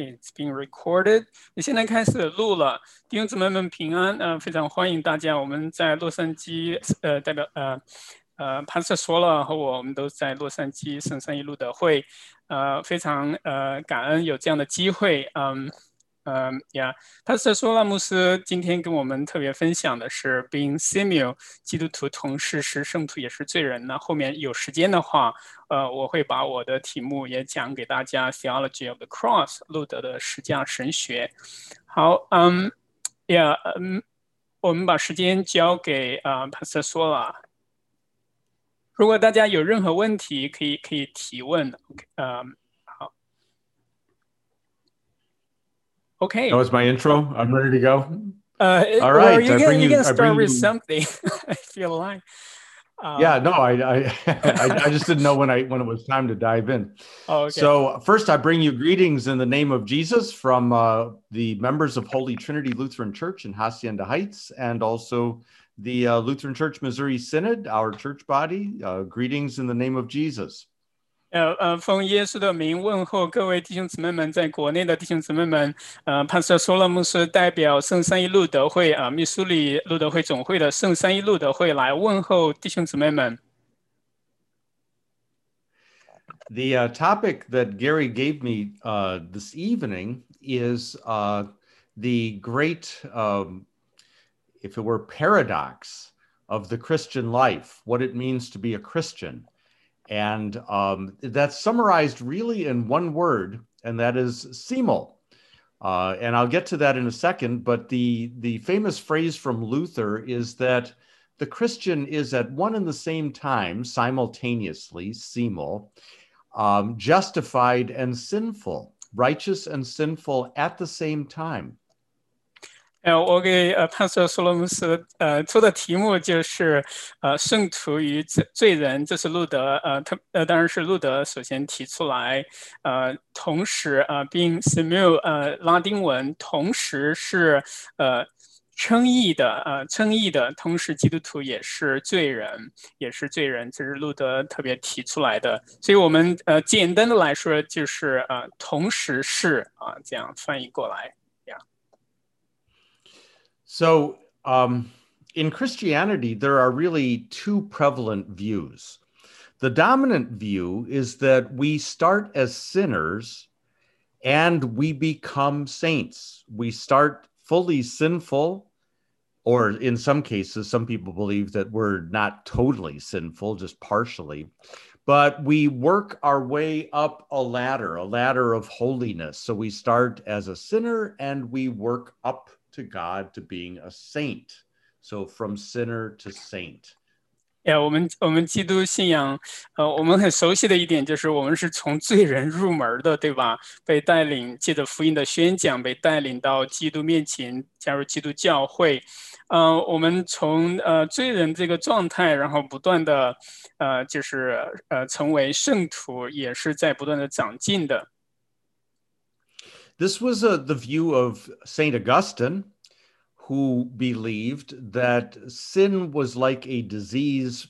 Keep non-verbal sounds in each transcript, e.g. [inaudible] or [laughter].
it's been recorded。你现在开始录了，弟兄姊妹们平安。呃，非常欢迎大家。我们在洛杉矶，呃，代表呃呃潘瑟说了和我，我们都在洛杉矶圣三一路的会，呃，非常呃感恩有这样的机会，嗯。嗯呀，他是说拉姆斯今天跟我们特别分享的是 being simul，基督徒同时是圣徒也是罪人。那后面有时间的话，呃，我会把我的题目也讲给大家，theology of the cross，路德的十架神学。好，嗯，呀，嗯，我们把时间交给啊帕斯说了。如果大家有任何问题，可以可以提问。OK，嗯。Okay. That was my intro. I'm ready to go. Uh, All right. Well, you, can, you can start with you... something. [laughs] I feel like. Um, yeah, no, I, I, [laughs] I, I, just didn't know [laughs] when I when it was time to dive in. Oh, okay. So first, I bring you greetings in the name of Jesus from uh, the members of Holy Trinity Lutheran Church in Hacienda Heights, and also the uh, Lutheran Church Missouri Synod, our church body. Uh, greetings in the name of Jesus. 呃呃，奉耶稣的名问候各位弟兄姊妹们，在国内的弟兄姊妹们，呃，潘瑟说了牧师代表圣三一路德会啊，密苏里路德会总会的圣三一路德会来问候弟兄姊妹们。The uh, topic that Gary gave me uh, this evening is uh, the great, um, if it were paradox of the Christian life, what it means to be a Christian. And um, that's summarized really in one word, and that is simul. Uh, and I'll get to that in a second. But the, the famous phrase from Luther is that the Christian is at one and the same time, simultaneously, simul, um, justified and sinful, righteous and sinful at the same time. 呃，我给呃潘索索罗姆斯呃出的题目就是呃圣徒与罪罪人，这是路德呃他呃当然是路德首先提出来，呃同时呃并 simul 呃拉丁文同时是呃称义的呃称义的，同时基督徒也是罪人，也是罪人，这是路德特别提出来的，所以我们呃简单的来说就是呃同时是啊这样翻译过来。So, um, in Christianity, there are really two prevalent views. The dominant view is that we start as sinners and we become saints. We start fully sinful, or in some cases, some people believe that we're not totally sinful, just partially. But we work our way up a ladder, a ladder of holiness. So we start as a sinner and we work up to God to being a saint. So from sinner to saint. 呀，我们我们基督信仰，呃，我们很熟悉的一点就是我们是从罪人入门的，对吧？被带领，借着福音的宣讲，被带领到基督面前，加入基督教会。呃，我们从呃罪人这个状态，然后不断的，呃，就是呃成为圣徒，也是在不断的长进的。 This was a, the view of St. Augustine, who believed that sin was like a disease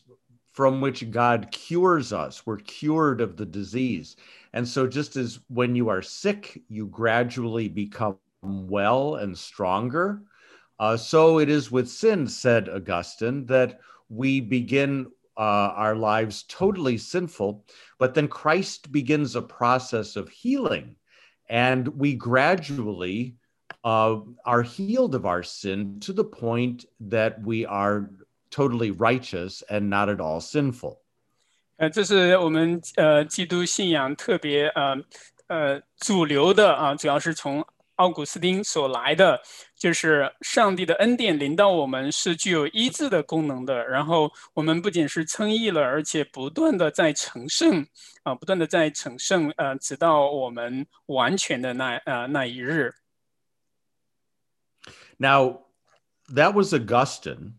from which God cures us. We're cured of the disease. And so, just as when you are sick, you gradually become well and stronger, uh, so it is with sin, said Augustine, that we begin uh, our lives totally sinful, but then Christ begins a process of healing and we gradually uh, are healed of our sin to the point that we are totally righteous and not at all sinful. 呃，这是我们呃基督信仰特别呃呃主流的啊，主要是从 奥古斯丁所来的，就是上帝的恩典临到我们是具有医治的功能的。然后我们不仅是称义了，而且不断的在成圣啊，不断的在成圣，呃，直到我们完全的那呃那一日。Now, that was Augustine,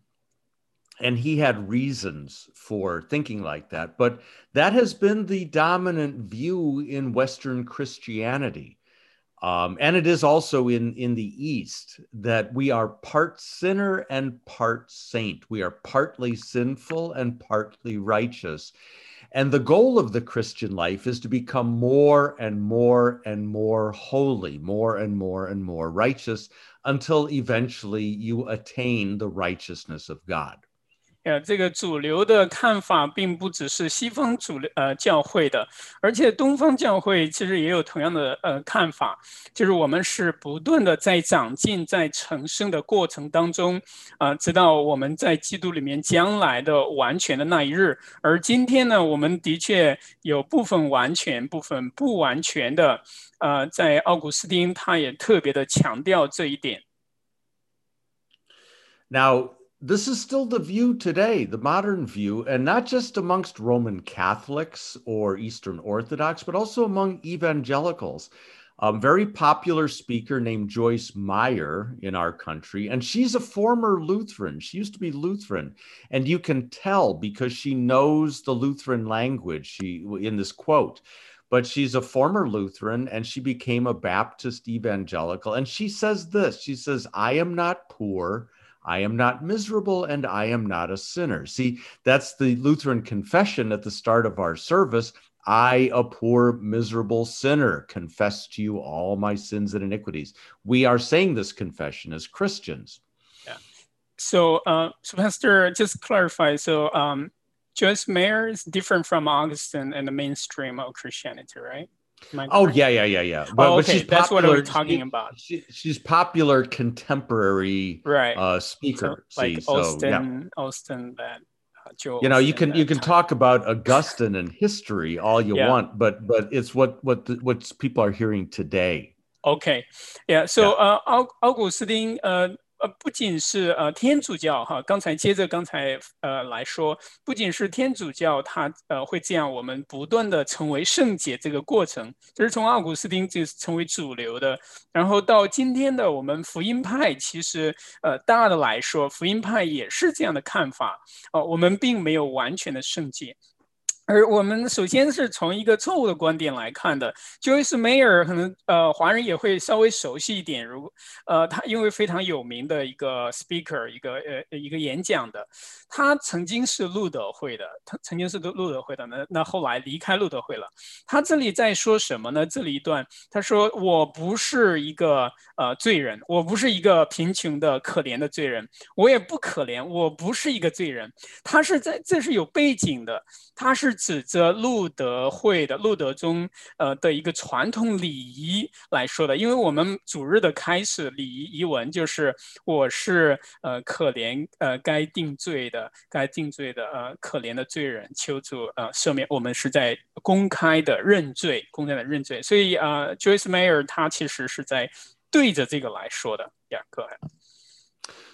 and he had reasons for thinking like that. But that has been the dominant view in Western Christianity. um, and it is also in, in the East that we are part sinner and part saint. We are partly sinful and partly righteous. And the goal of the Christian life is to become more and more and more holy, more and more and more righteous until eventually you attain the righteousness of God. 呃，这个主流的看法并不只是西方主流呃教会的，而且东方教会其实也有同样的呃看法，就是我们是不断的在长进、在成圣的过程当中，啊，直到我们在基督里面将来的完全的那一日。而今天呢，我们的确有部分完全、部分不完全的，呃，在奥古斯丁他也特别的强调这一点。Now. This is still the view today, the modern view, and not just amongst Roman Catholics or Eastern Orthodox, but also among evangelicals. A very popular speaker named Joyce Meyer in our country, and she's a former Lutheran. She used to be Lutheran, and you can tell because she knows the Lutheran language. She in this quote, but she's a former Lutheran and she became a Baptist evangelical. And she says this: She says, "I am not poor." I am not miserable and I am not a sinner. See, that's the Lutheran confession at the start of our service. I, a poor, miserable sinner, confess to you all my sins and iniquities. We are saying this confession as Christians. Yeah. So, uh, so Pastor, just clarify. So, um, Joyce Meyer is different from Augustine and the mainstream of Christianity, right? oh yeah, yeah, yeah, yeah. But, oh, okay. but she's popular, that's what we're talking she, about. She, she's popular contemporary right uh, speaker. So, like see, Osteen, yeah. Osteen, that uh, Joel you know, you can you can time. talk about Augustine and history all you yeah. want, but but it's what what the, what people are hearing today. Okay, yeah. So yeah. Uh, Augustine uh, 呃，不仅是呃天主教哈，刚才接着刚才呃来说，不仅是天主教，它呃会这样，我们不断的成为圣洁这个过程，这是从奥古斯丁就成为主流的，然后到今天的我们福音派，其实呃大的来说，福音派也是这样的看法，哦，我们并没有完全的圣洁。而我们首先是从一个错误的观点来看的，Joyce Meyer 可能呃华人也会稍微熟悉一点，如呃他因为非常有名的一个 speaker，一个呃一个演讲的，他曾经是路德会的，他曾经是路路德会的，那那后来离开路德会了。他这里在说什么呢？这里一段他说我不是一个呃罪人，我不是一个贫穷的可怜的罪人，我也不可怜，我不是一个罪人。他是在这是有背景的，他是。是指着路德会的路德中呃的一个传统礼仪来说的，因为我们主日的开始礼仪仪文就是我是呃可怜呃该定罪的该定罪的呃可怜的罪人，求主呃赦免。我们是在公开的认罪，公开的认罪，所以啊、呃、，Joyce Meyer 他其实是在对着这个来说的。Yeah, go ahead.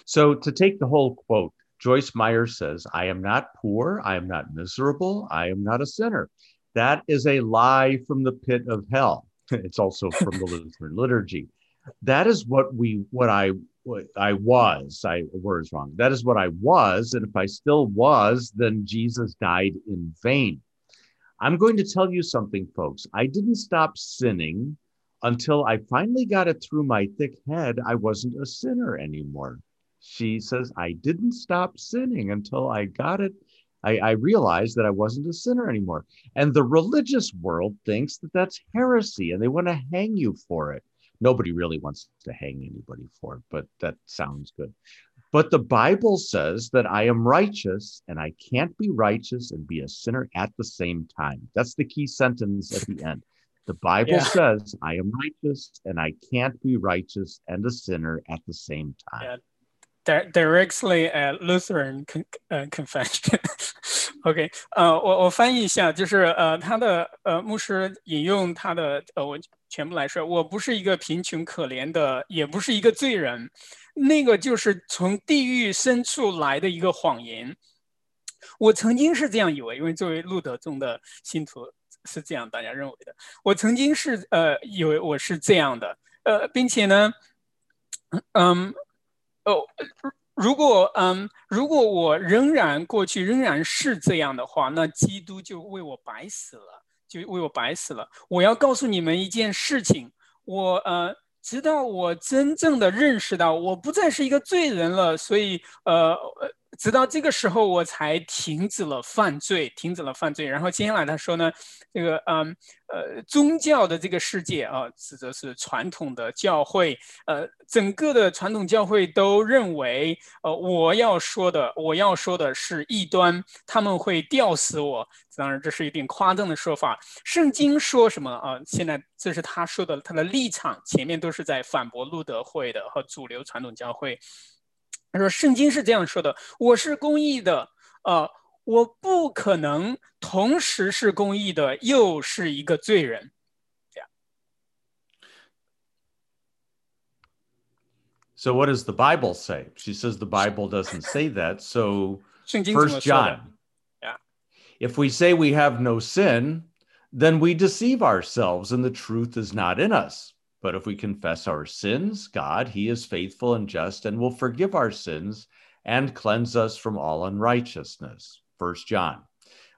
So to take the whole quote. Joyce Meyer says, I am not poor, I am not miserable, I am not a sinner. That is a lie from the pit of hell. [laughs] it's also from the Lutheran liturgy. That is what we, what I, I was. I words wrong. That is what I was, and if I still was, then Jesus died in vain. I'm going to tell you something, folks. I didn't stop sinning until I finally got it through my thick head. I wasn't a sinner anymore she says, I didn't stop sinning until I got it. I, I, realized that I wasn't a sinner anymore. And the religious world thinks that that's heresy and they want to hang you for it. Nobody really wants to hang anybody for it, but that sounds good. But the Bible says that I am righteous and I can't be righteous and be a sinner at the same time. That's the key sentence at the end. The Bible yeah. says I am righteous and I can't be righteous and a sinner at the same time. Yeah directly at Lutheran con 呃 confession。OK，呃，我我翻译一下，就是呃，他的呃牧师引用他的呃，我全部来说，我不是一个贫穷可怜的，也不是一个罪人，那个就是从地狱深处来的一个谎言。我曾经是这样以为，因为作为路德宗的信徒是这样大家认为的。我曾经是呃以为我是这样的，呃，并且呢，嗯。 哦，如果嗯，如果我仍然过去仍然是这样的话，那基督就为我白死了，就为我白死了。我要告诉你们一件事情，我呃，直到我真正的认识到我不再是一个罪人了，所以呃，直到这个时候，我才停止了犯罪，停止了犯罪。然后接下来他说呢，这个嗯呃宗教的这个世界啊，指的是传统的教会，呃，整个的传统教会都认为，呃，我要说的，我要说的是异端，他们会吊死我。当然，这是一点夸张的说法。圣经说什么啊？现在这是他说的，他的立场前面都是在反驳路德会的和主流传统教会。他说：“圣经是这样说的，我是公义的，呃，我不可能同时是公义的，又是一个罪人。” So what does the Bible say? She says the Bible doesn't say that. So First John. Yeah. If we say we have no sin, then we deceive ourselves and the truth is not in us. But if we confess our sins, God, He is faithful and just and will forgive our sins and cleanse us from all unrighteousness. First John.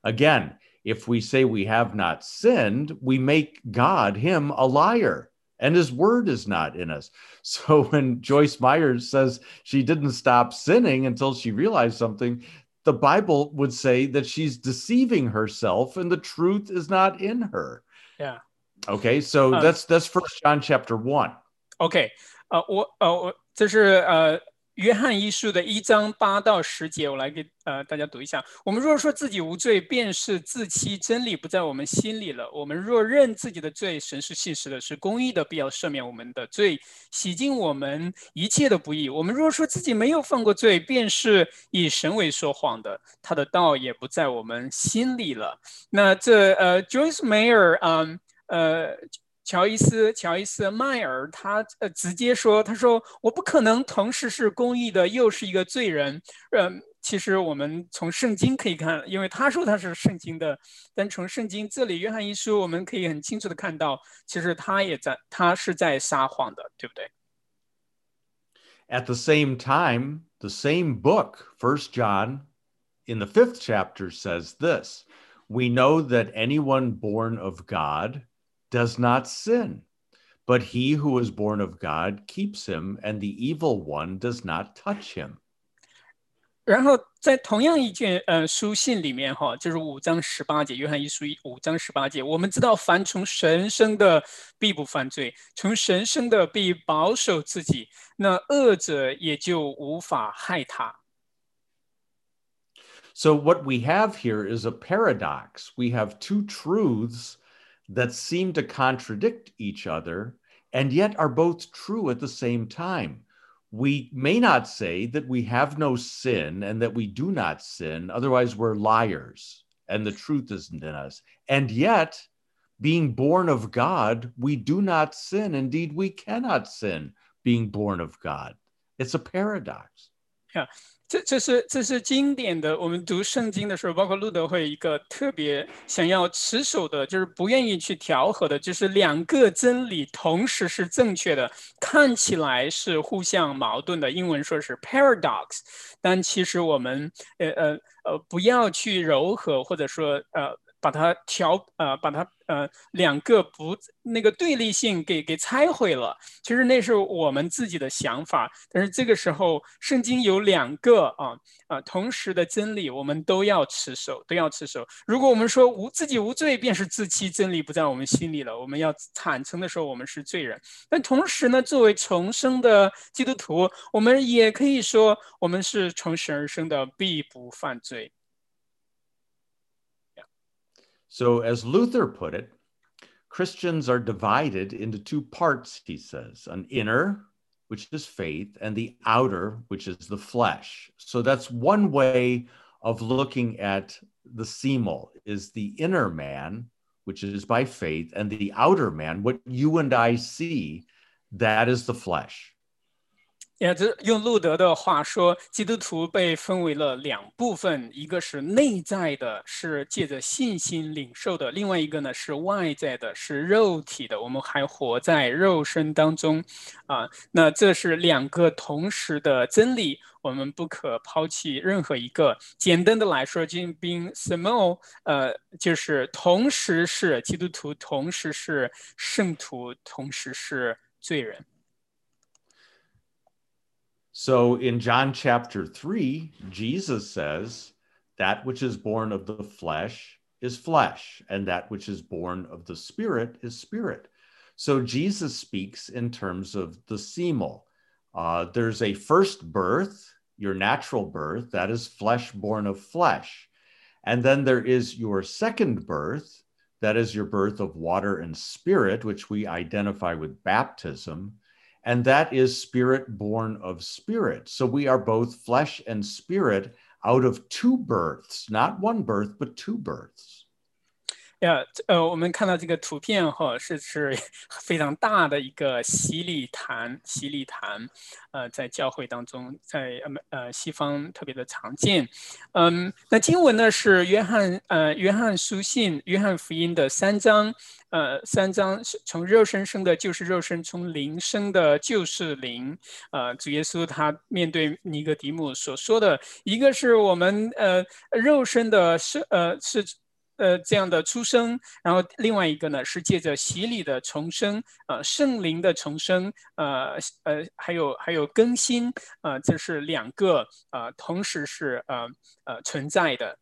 Again, if we say we have not sinned, we make God, Him, a liar, and His word is not in us. [laughs] So when Joyce Meyers says she didn't stop sinning until she realized something, the Bible would say that she's deceiving herself and the truth is not in her. Yeah. Okay, so that's that's First John chapter one. OK，呃，我呃我这是呃约翰一书的一章八到十节，我来给呃大家读一下。我们若说自己无罪，便是自欺；真理不在我们心里了。我们若认自己的罪，神是信实的，是公义的，必要赦免我们的罪，洗净我们一切的不义。我们若说自己没有犯过罪，便是以神为说谎的，他的道也不在我们心里了。那这呃，Joyce Meyer，嗯。呃，乔伊斯乔伊斯迈尔他呃直接说，他说我不可能同时是公义的，又是一个罪人。嗯，其实我们从圣经可以看，因为他说他是圣经的，但从圣经这里约翰一书，我们可以很清楚的看到，其实他也在他是在撒谎的，对不对？At the same time, the same book, First John, in the fifth chapter says this: We know that anyone born of God does not sin. But he who is born of God keeps him, and the evil one does not touch him. 然后在同样一卷呃书信里面哈，就是五章十八节，约翰一书五章十八节，我们知道凡从神生的必不犯罪，从神生的必保守自己，那恶者也就无法害他。So what we have here is a paradox. We have two truths that seem to contradict each other and yet are both true at the same time. We may not say that we have no sin and that we do not sin, otherwise, we're liars and the truth isn't in us. And yet, being born of God, we do not sin. Indeed, we cannot sin being born of God. It's a paradox. Yeah. 这这是这是经典的。我们读圣经的时候，包括路德会一个特别想要持守的，就是不愿意去调和的，就是两个真理同时是正确的，看起来是互相矛盾的。英文说是 paradox，但其实我们呃呃呃不要去柔和，或者说呃把它调呃把它。呃，两个不那个对立性给给拆毁了。其实那是我们自己的想法，但是这个时候圣经有两个啊啊同时的真理，我们都要持守，都要持守。如果我们说无自己无罪，便是自欺，真理不在我们心里了。我们要坦诚的说，我们是罪人。但同时呢，作为重生的基督徒，我们也可以说，我们是从神而生的，必不犯罪。So, as Luther put it, Christians are divided into two parts, he says an inner, which is faith, and the outer, which is the flesh. So, that's one way of looking at the simul is the inner man, which is by faith, and the outer man, what you and I see, that is the flesh. 也这用路德的话说，基督徒被分为了两部分，一个是内在的，是借着信心领受的；另外一个呢是外在的，是肉体的。我们还活在肉身当中，啊，那这是两个同时的真理，我们不可抛弃任何一个。简单的来说，金兵 small，呃，就是同时是基督徒，同时是圣徒，同时是罪人。So in John chapter 3, Jesus says, That which is born of the flesh is flesh, and that which is born of the spirit is spirit. So Jesus speaks in terms of the simul. Uh, there's a first birth, your natural birth, that is flesh born of flesh. And then there is your second birth, that is your birth of water and spirit, which we identify with baptism. And that is spirit born of spirit. So we are both flesh and spirit out of two births, not one birth, but two births. 呀，呃，我们看到这个图片哈，是是 [laughs] 非常大的一个洗礼坛，洗礼坛，呃，在教会当中，在呃呃西方特别的常见。嗯，那经文呢是约翰呃约翰书信约翰福音的三章，呃三章是从肉身生的，就是肉身；从灵生的，就是灵。呃，主耶稣他面对尼格迪姆所说的，一个是我们呃肉身的是呃是。呃，这样的出生，然后另外一个呢是借着洗礼的重生，呃，圣灵的重生，呃呃，还有还有更新，呃，这是两个呃，同时是呃呃存在的。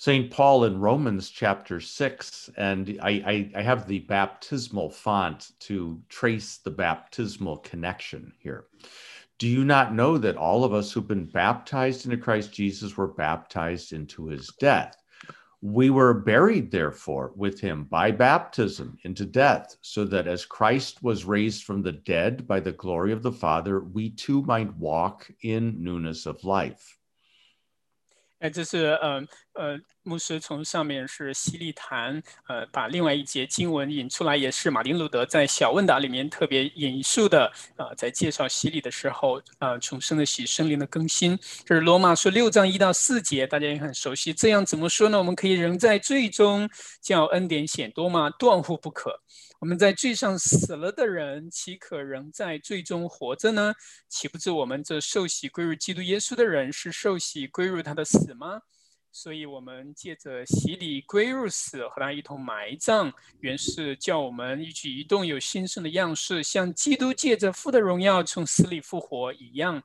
St. Paul in Romans chapter 6, and I, I, I, have the baptismal font to trace the baptismal connection here. Do you not know that all of us who've been baptized into Christ Jesus were baptized into his death? We were buried, therefore, with him by baptism into death, so that as Christ was raised from the dead by the glory of the Father, we too might walk in newness of life. 哎，这是呃呃，牧师从上面是洗礼坛，呃，把另外一节经文引出来，也是马丁路德在小问答里面特别引述的，呃，在介绍洗礼的时候，呃，重生的洗，生灵的更新，这是罗马书六章一到四节，大家也很熟悉。这样怎么说呢？我们可以仍在最终叫恩典显多吗？断乎不可。我们在罪上死了的人，岂可仍在罪中活着呢？岂不知我们这受洗归入基督耶稣的人，是受洗归入他的死吗？所以，我们借着洗礼归入死，和他一同埋葬，原是叫我们一举一动有新生的样式，像基督借着父的荣耀从死里复活一样。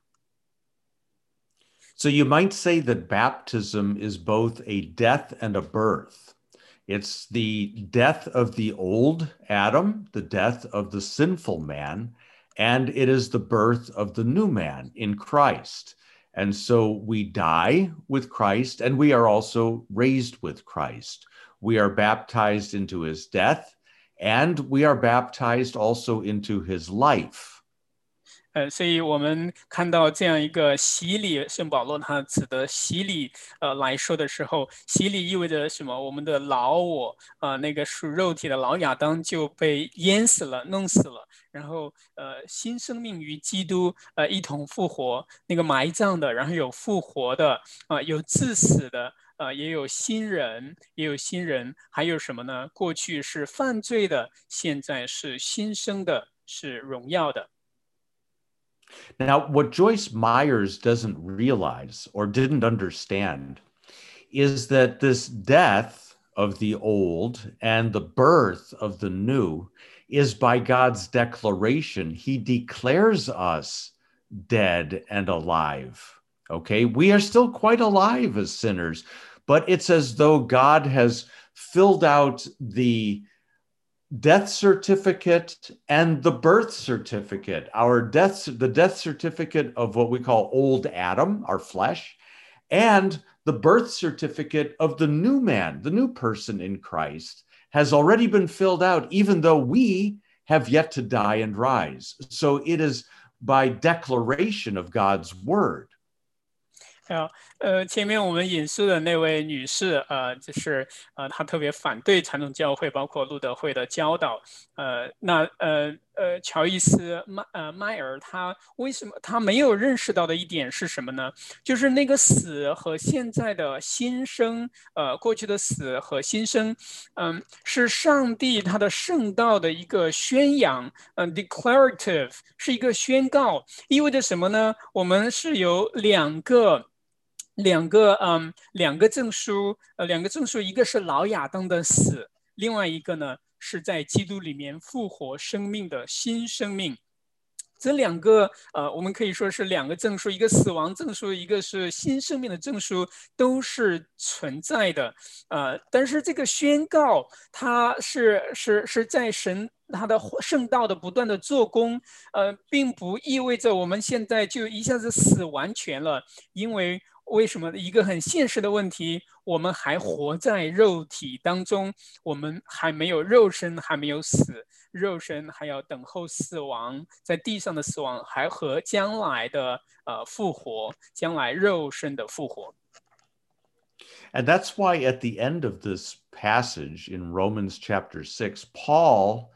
So you might say that baptism is both a death and a birth. It's the death of the old Adam, the death of the sinful man, and it is the birth of the new man in Christ. And so we die with Christ, and we are also raised with Christ. We are baptized into his death, and we are baptized also into his life. 呃，所以我们看到这样一个洗礼，圣保罗他指的洗礼，呃来说的时候，洗礼意味着什么？我们的老我，啊，那个属肉体的老亚当就被淹死了，弄死了，然后呃，新生命与基督呃一同复活，那个埋葬的，然后有复活的，啊，有致死的，啊，也有新人，也有新人，还有什么呢？过去是犯罪的，现在是新生的，是荣耀的。Now, what Joyce Meyers doesn't realize or didn't understand is that this death of the old and the birth of the new is by God's declaration. He declares us dead and alive. Okay, we are still quite alive as sinners, but it's as though God has filled out the death certificate and the birth certificate. Our death the death certificate of what we call old adam our flesh and the birth certificate of the new man the new person in christ has already been filled out even though we have yet to die and rise. So it is by declaration of god's word 啊，呃，前面我们引述的那位女士，呃，就是呃，她特别反对传统教会，包括路德会的教导。呃，那呃呃，乔伊斯麦呃迈尔，他为什么他没有认识到的一点是什么呢？就是那个死和现在的新生，呃，过去的死和新生，嗯，是上帝他的圣道的一个宣扬，嗯，declarative 是一个宣告，意味着什么呢？我们是有两个。两个嗯，两个证书，呃，两个证书，一个是老亚当的死，另外一个呢是在基督里面复活生命的新生命。这两个呃，我们可以说是两个证书，一个死亡证书，一个是新生命的证书，都是存在的。呃，但是这个宣告，它是是是在神他的圣道的不断的做工，呃，并不意味着我们现在就一下子死完全了，因为。为什么一个很现实的问题？我们还活在肉体当中，我们还没有肉身，还没有死，肉身还要等候死亡，在地上的死亡，还和将来的呃复活，将来肉身的复活。And that's why at the end of this passage in Romans chapter 6, Paul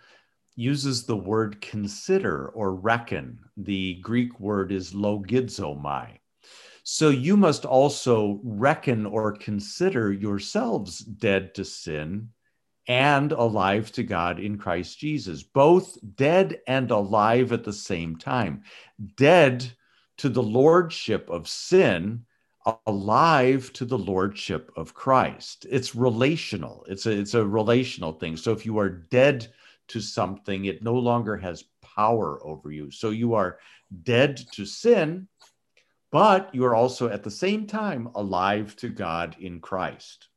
uses the word consider or reckon. The Greek word is logizomai. So you must also reckon or consider yourselves dead to sin and alive to God in Christ Jesus, both dead and alive at the same time. Dead to the lordship of sin, alive to the lordship of Christ. It's relational. It's a it's a relational thing. So if you are dead to something, it no longer has power over you. So you are dead to sin but you are also at the same time alive to God in Christ.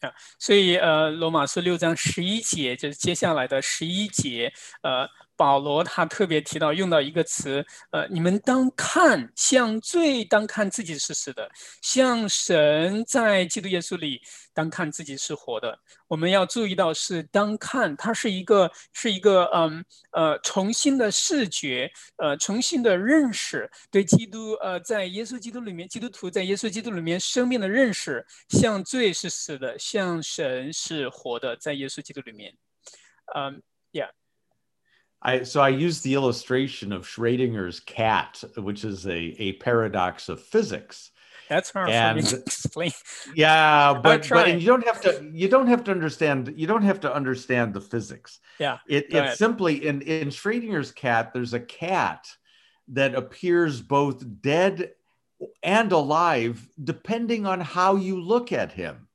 啊，所以呃，罗马书六章十一节就是接下来的十一节，呃， 保罗他特别提到用到一个词，呃，你们当看像罪，当看自己是死的，像神在基督耶稣里，当看自己是活的。我们要注意到是当看，它是一个是一个嗯呃重新的视觉，呃重新的认识对基督呃在耶稣基督里面，基督徒在耶稣基督里面生命的认识，像罪是死的，像神是活的，在耶稣基督里面，嗯，Yeah。I, so I use the illustration of Schrodinger's cat, which is a, a paradox of physics. That's hard and, for me [laughs] to explain. Yeah, but but and you don't have to you don't have to understand you don't have to understand the physics. Yeah, it, it's ahead. simply in in Schrodinger's cat. There's a cat that appears both dead and alive depending on how you look at him.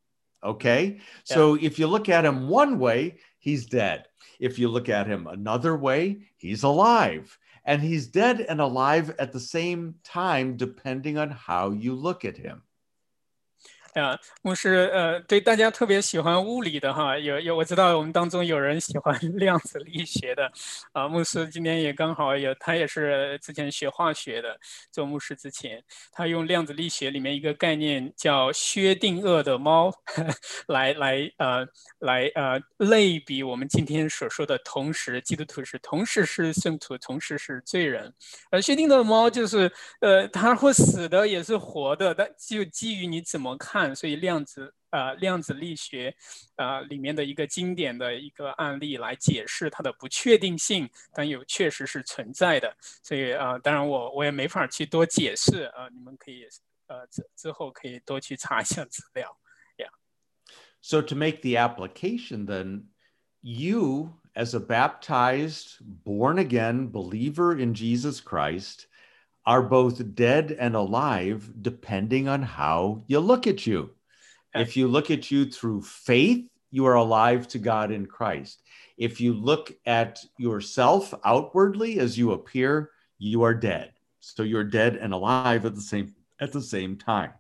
Okay, yeah. so if you look at him one way, he's dead. If you look at him another way, he's alive. And he's dead and alive at the same time, depending on how you look at him. 啊，牧师，呃，对大家特别喜欢物理的哈，有有我知道我们当中有人喜欢 [laughs] 量子力学的，啊，牧师今天也刚好有，他也是之前学化学的，做牧师之前，他用量子力学里面一个概念叫薛定谔的猫，[laughs] 来来呃来呃类比我们今天所说的同时基督徒是同时是圣徒，同时是罪人，而薛定谔的猫就是呃它会死的也是活的，但就基于你怎么看。所以量子呃量子力学呃里面的一个经典的一个案例来解释它的不确定性，但有确实是存在的。所以啊，当然我我也没法去多解释啊，你们可以呃之之后可以多去查一下资料。Yeah. So to make the application, then you as a baptized, born again believer in Jesus Christ. are both dead and alive depending on how you look at you. If you look at you through faith, you are alive to God in Christ. If you look at yourself outwardly as you appear, you are dead. So you're dead and alive at the same at the same time.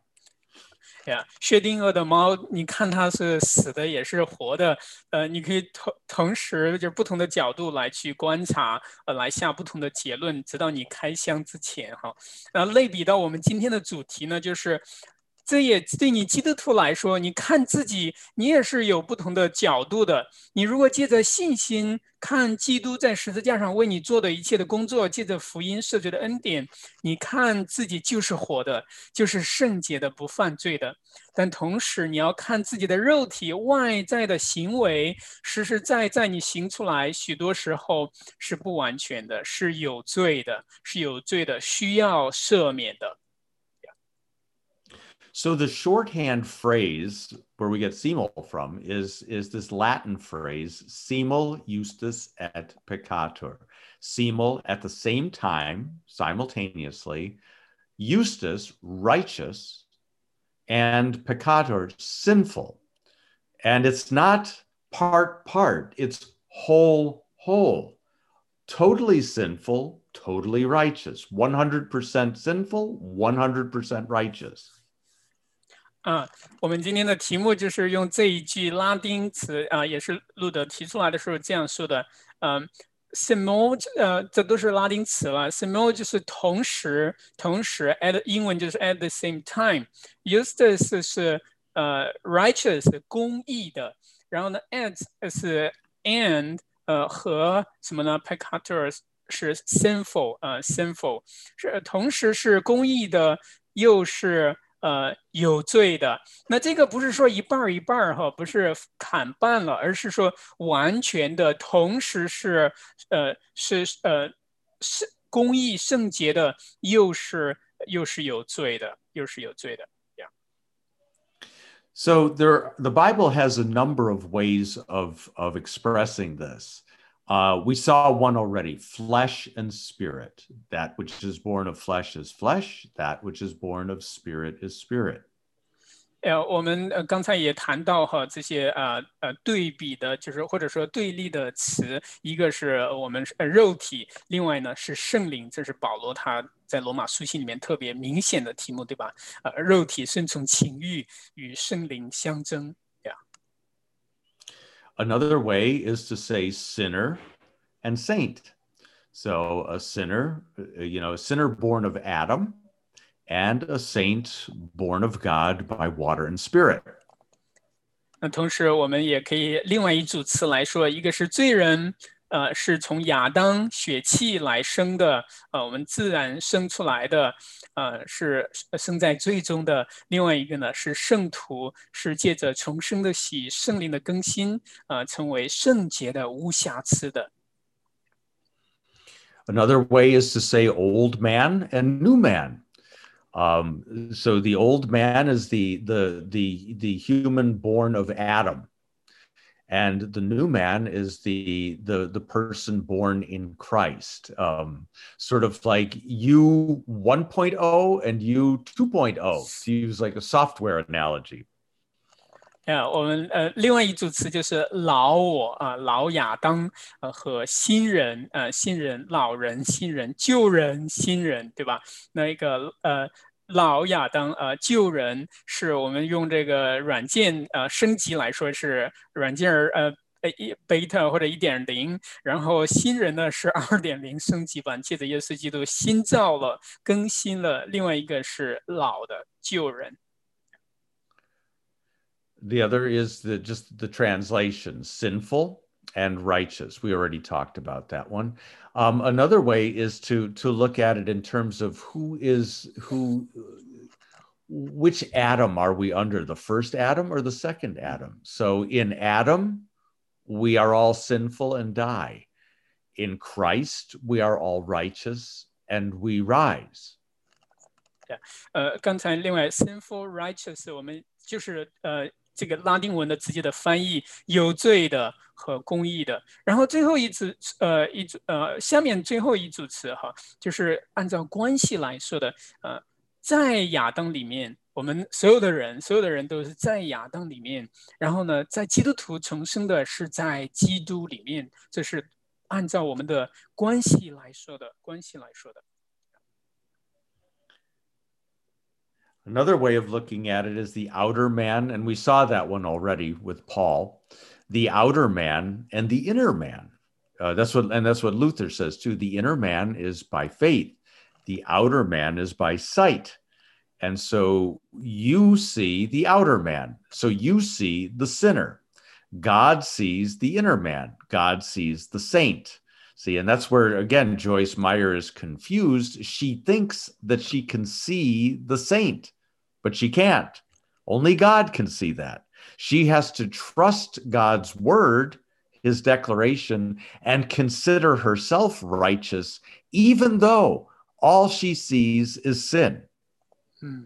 薛定谔的猫，你看它是死的也是活的，呃，你可以同同时就不同的角度来去观察，呃，来下不同的结论，直到你开箱之前哈。然后类比到我们今天的主题呢，就是。这也对你基督徒来说，你看自己，你也是有不同的角度的。你如果借着信心看基督在十字架上为你做的一切的工作，借着福音设置的恩典，你看自己就是活的，就是圣洁的，不犯罪的。但同时，你要看自己的肉体外在的行为，实实在在你行出来，许多时候是不完全的，是有罪的，是有罪的，需要赦免的。So the shorthand phrase where we get simul from is, is this Latin phrase, simul justus et peccator. Simul at the same time, simultaneously, justus, righteous, and peccator, sinful. And it's not part part, it's whole, whole, totally sinful, totally righteous, 100% sinful, 100% righteous. 啊，我们今天的题目就是用这一句拉丁词啊，也是路德提出来的时候这样说的。嗯 s i m o 呃，这都是拉丁词了。s i m o 就是同时，同时，at 英文就是 at the same time。Justice 是呃 righteous 公义的，然后呢，at 是 and 呃和什么呢？Peccator 是 sinful 呃 sinful 是同时是公义的，又是。呃，有罪的。那这个不是说一半儿一半儿哈，不是砍半了，而是说完全的，同时是呃，是呃，是公义圣洁的，又是又是有罪的，又是有罪的这样。So there, the Bible has a number of ways of of expressing this. Uh, we saw one already flesh and spirit. That which is born of flesh is flesh, that which is born of spirit is spirit. 呃，我们呃刚才也谈到哈这些呃呃对比的，就是或者说对立的词，一个是我们呃肉体，另外呢是圣灵，这是保罗他在罗马书信里面特别明显的题目，对吧？呃，肉体顺从情欲与圣灵相争。 Another way is to say sinner and saint. So a sinner, uh, you know, a sinner born of Adam and a saint born of God by water and spirit. 那同时，我们也可以另外一组词来说，一个是罪人， 呃，是从亚当血气来生的，呃，我们自然生出来的，呃，是生在最终的。另外一个呢，是圣徒，是借着重生的喜、圣灵的更新，呃，成为圣洁的、无瑕疵的。Another way is to say old man and new man. Um, so the old man is the the the the human born of Adam and the new man is the the the person born in christ um, sort of like you 1.0 and you 2.0 to use like a software analogy 呃，我们呃，另外一组词就是老我啊、呃，老亚当呃和新人呃，新人、老人、新人、旧人、新人，对吧？那一个呃， 老亚当呃旧人是我们用这个软件呃升级来说是软件儿呃呃一 beta 或者一点零，然后新人呢是 [laughs] 二点零升级版，借着耶稣基督新造了更新了，另外一个是老的旧人。The other is the just the translation sinful and righteous. We already talked about that one. Um, another way is to to look at it in terms of who is who which Adam are we under the first Adam or the second Adam? So in Adam, we are all sinful and die. In Christ, we are all righteous and we rise. 呃，刚才另外 sinful righteous，我们就是呃 这个拉丁文的直接的翻译，有罪的和公义的。然后最后一组，呃，一组，呃，下面最后一组词哈，就是按照关系来说的，呃，在亚当里面，我们所有的人，所有的人都是在亚当里面。然后呢，在基督徒重生的是在基督里面，这是按照我们的关系来说的，关系来说的。Another way of looking at it is the outer man, and we saw that one already with Paul, the outer man and the inner man. Uh, that's what, and that's what Luther says too. The inner man is by faith, the outer man is by sight. And so you see the outer man. So you see the sinner. God sees the inner man. God sees the saint. See, and that's where, again, Joyce Meyer is confused. She thinks that she can see the saint but she can't. Only God can see that. She has to trust God's word, his declaration, and consider herself righteous, even though all she sees is sin. Hmm.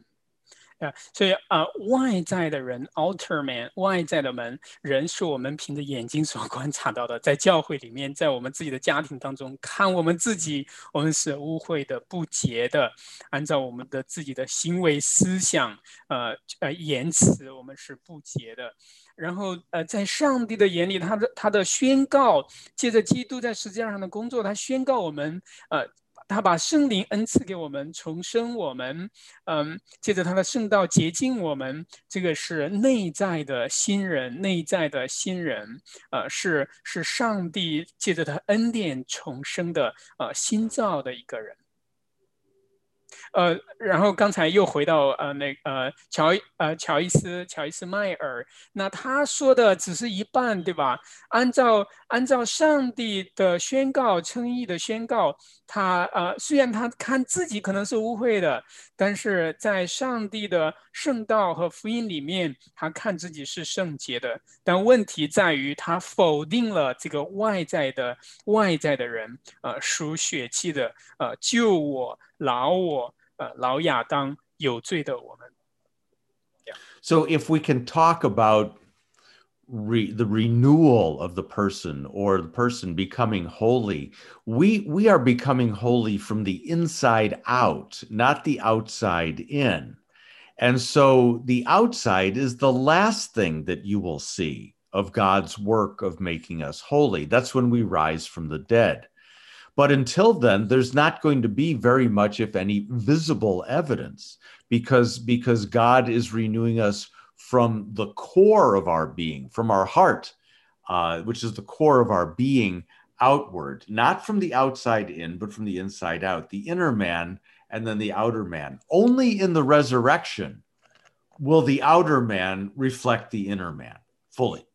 啊，所以啊、外在的人 （outer man），外在的门人是我们凭着眼睛所 [laughs] 观察到的，在教会里面，在我们自己的家庭当中看我们自己，我们是污秽的、不洁的，按照我们的自己的行为、思想、呃呃言辞，我们是不洁的。然后呃，在上帝的眼里，他的他的宣告，借着基督在十字架上的工作，他宣告我们呃。他把圣灵恩赐给我们，重生我们，嗯，借着他的圣道洁净我们，这个是内在的新人，内在的新人，呃，是是上帝借着他恩典重生的，呃，新造的一个人。呃，然后刚才又回到呃那呃乔呃乔伊斯乔伊斯迈尔，那他说的只是一半，对吧？按照按照上帝的宣告称义的宣告，他呃虽然他看自己可能是污秽的，但是在上帝的圣道和福音里面，他看自己是圣洁的。但问题在于他否定了这个外在的外在的人，呃属血气的，呃救我老我。呃，老亚当有罪的我们。 So if we can talk about re, the renewal of the person or the person becoming holy, we we are becoming holy from the inside out, not the outside in. And so the outside is the last thing that you will see of God's work of making us holy. That's when we rise from the dead. But until then, there's not going to be very much, if any, visible evidence because, because God is renewing us from the core of our being, from our heart, uh, which is the core of our being outward, not from the outside in, but from the inside out, the inner man and then the outer man. Only in the resurrection will the outer man reflect the inner man fully.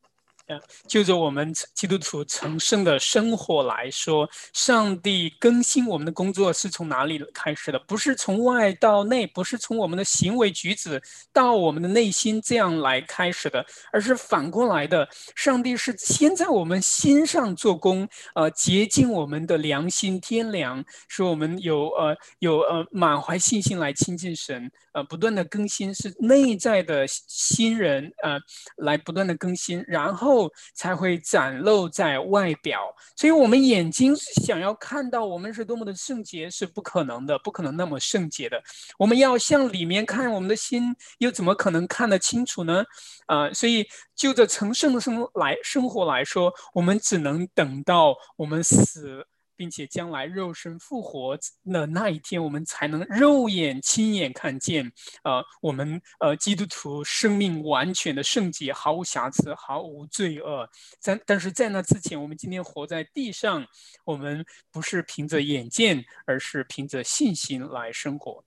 就着我们基督徒成圣的生活来说，上帝更新我们的工作是从哪里开始的？不是从外到内，不是从我们的行为举止到我们的内心这样来开始的，而是反过来的。上帝是先在我们心上做工，呃，洁净我们的良心天良，使我们有呃有呃满怀信心来亲近神，呃，不断的更新是内在的新人，呃，来不断的更新，然后。才会展露在外表，所以，我们眼睛想要看到我们是多么的圣洁是不可能的，不可能那么圣洁的。我们要向里面看，我们的心又怎么可能看得清楚呢？啊，所以就着成圣的生来生活来说，我们只能等到我们死。并且将来肉身复活的那一天，我们才能肉眼亲眼看见，呃，我们呃基督徒生命完全的圣洁，毫无瑕疵，毫无罪恶。在但是在那之前，我们今天活在地上，我们不是凭着眼见，而是凭着信心来生活。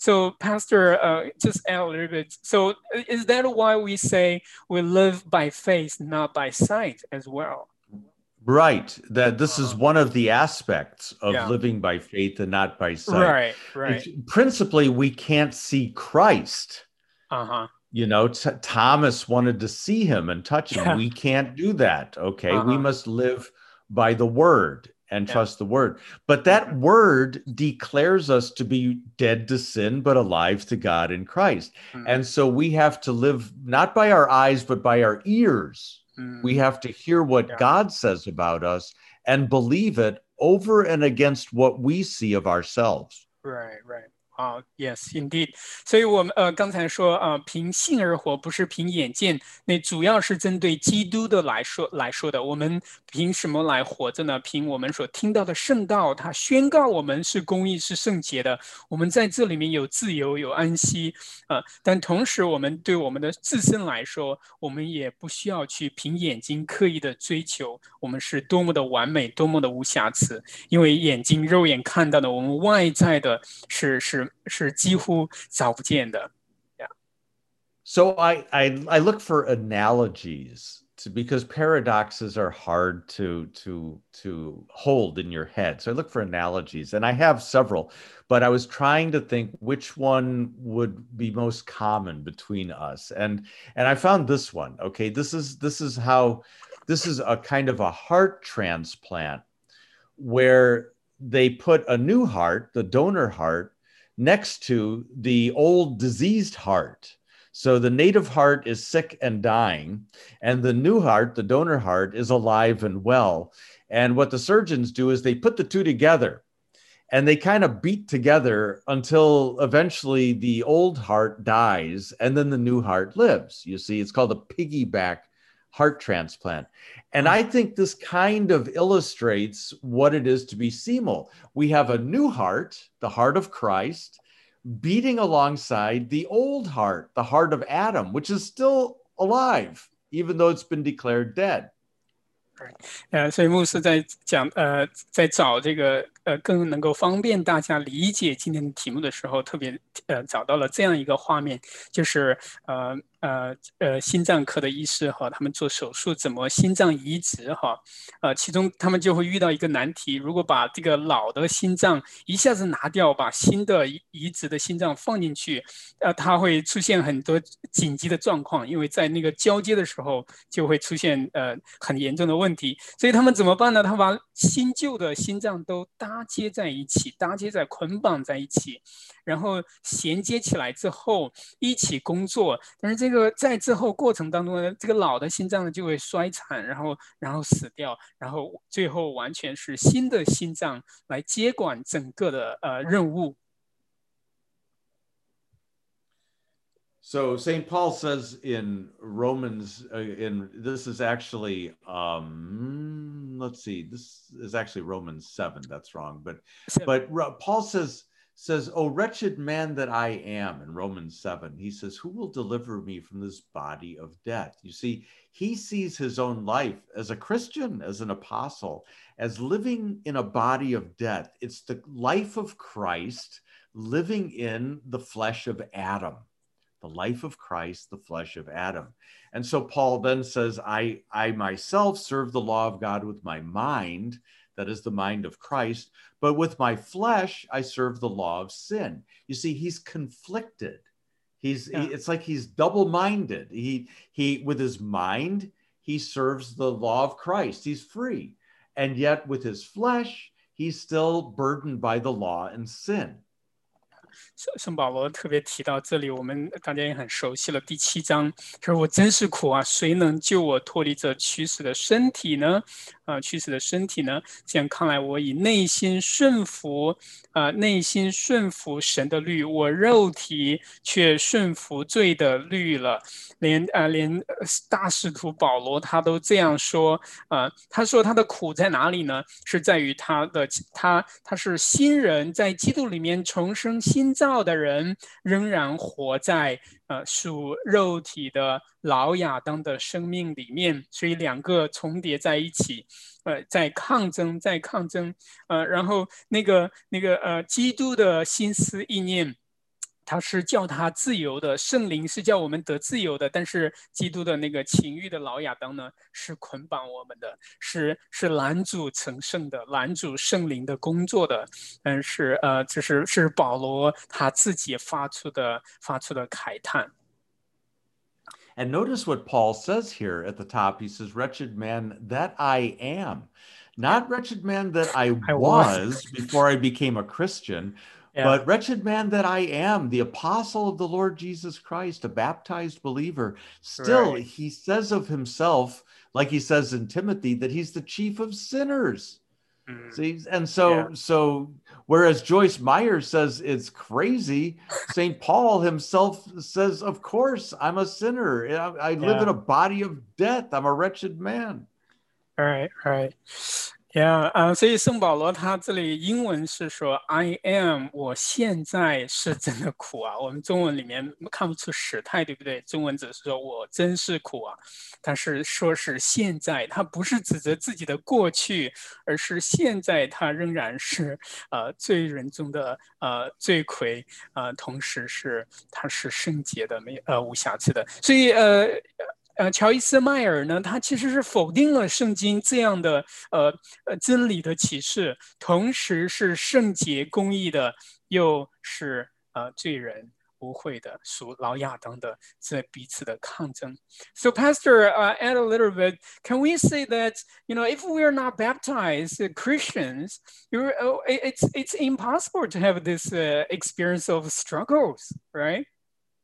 So, Pastor, uh, just add a little bit. So, is that why we say we live by faith, not by sight, as well? Right. That this is Uh-huh. one of the aspects of Yeah. living by faith and not by sight. Right, right. It's- principally, we can't see Christ. Uh huh. You know, T- Thomas wanted to see him and touch him. Yeah. We can't do that. Okay. We Uh-huh. must live by the word and Yeah. trust the word. But that word declares us to be dead to sin, but alive to God in Christ. Mm, And so we have to live not by our eyes, but by our ears. Mm. We have to hear what Yeah. God says about us and believe it over and against what we see of ourselves. Right, right. 啊、y e s indeed。所以，我们呃刚才说啊、凭信而活，不是凭眼见，那主要是针对基督的来说来说的。我们凭什么来活着呢？凭我们所听到的圣道，它宣告我们是公义、是圣洁的。我们在这里面有自由、有安息，呃，但同时，我们对我们的自身来说，我们也不需要去凭眼睛刻意的追求我们是多么的完美、多么的无瑕疵，因为眼睛肉眼看到的，我们外在的是是 是几乎找不见的。 So I I, I look for analogies to, because paradoxes are hard to to to hold in your head. So I look for analogies, and I have several, but I was trying to think which one would be most common between us, and and I found this one. Okay, this is this is how this is a kind of a heart transplant where they put a new heart, the donor heart, next to the old diseased heart. So the native heart is sick and dying, and the new heart, the donor heart, is alive and well. And what the surgeons do is they put the two together and they kind of beat together until eventually the old heart dies and then the new heart lives. You see, it's called a piggyback heart transplant. And I think this kind of illustrates what it is to be simul. We have a new heart, the heart of Christ, beating alongside the old heart, the heart of Adam, which is still alive, even though it's been declared dead. 呃，所以牧师在讲呃，在找这个呃更能够方便大家理解今天的题目的时候，特别呃找到了这样一个画面，就是呃呃呃，心脏科的医师哈，他们做手术怎么心脏移植哈？呃，其中他们就会遇到一个难题，如果把这个老的心脏一下子拿掉，把新的移植的心脏放进去，呃，它会出现很多紧急的状况，因为在那个交接的时候就会出现呃很严重的问题。所以他们怎么办呢？他把新旧的心脏都搭接在一起，搭接在捆绑在一起。然后衔接起来之后一起工作，但是这在之后过程当中呢，这个老的心脏呢就会衰残，然后然后死掉，然后最后完全是新的心脏来接管整个的呃任务。So St. Paul says in Romans, uh, in this is actually, um, let's see, this is actually Romans seven. That's wrong, but seven. but Paul says says, Oh, wretched man that I am, in Romans 7, he says, Who will deliver me from this body of death? You see, he sees his own life as a Christian, as an apostle, as living in a body of death. It's the life of Christ living in the flesh of Adam. The life of Christ, the flesh of Adam. And so Paul then says, I, I myself serve the law of God with my mind that is the mind of Christ. But with my flesh, I serve the law of sin. You see, he's conflicted. He's yeah. he, it's like he's double-minded. He he with his mind, he serves the law of Christ. He's free. And yet with his flesh, he's still burdened by the law and sin. 圣圣保罗特别提到这里，我们大家也很熟悉了。第七章，他说：“我真是苦啊！谁能救我脱离这驱死的身体呢？啊，驱死的身体呢？这样看来，我以内心顺服啊，内心顺服神的律，我肉体却顺服罪的律了。连啊，连大使徒保罗他都这样说啊。他说他的苦在哪里呢？是在于他的他他是新人，在基督里面重生新造的人，仍然活在呃属肉体的老亚当的生命里面，所以两个重叠在一起。”呃，在抗争，在抗争，呃，然后那个那个呃，基督的心思意念，他是叫他自由的，圣灵是叫我们得自由的，但是基督的那个情欲的老亚当呢，是捆绑我们的，是是拦阻成圣的，拦阻圣灵的工作的，嗯，是呃，这是是保罗他自己发出的发出的慨叹。And notice what Paul says here at the top. He says, Wretched man that I am. Not wretched man that I, I was, was before I became a Christian, Yeah. but wretched man that I am, the apostle of the Lord Jesus Christ, a baptized believer. Still, right. he says of himself, like he says in Timothy, that he's the chief of sinners. Mm. See, and so yeah. so whereas Joyce Meyer says it's crazy, St. Paul himself says, "Of course, I'm a sinner. I, I yeah. live in a body of death. I'm a wretched man." All right, all right. Yeah，啊，所以圣保罗他这里英文是说 I am，我现在是真的苦啊。我们中文里面看不出时态，对不对？中文只是说我真是苦啊，但是说是现在，他不是指责自己的过去，而是现在他仍然是呃罪人中的呃罪魁，呃，同时是他是圣洁的，没呃无瑕疵的。所以呃。呃，乔伊斯迈尔呢，他其实是否定了圣经这样的呃呃真理的启示，同时是圣洁公义的，又是呃罪人 不会的，属老亚当的这彼此的抗争。So, Pastor, uh, add a little bit. Can we say that you know if we are not baptized Christians, you're, oh, it's it's impossible to have this uh, experience of struggles, right?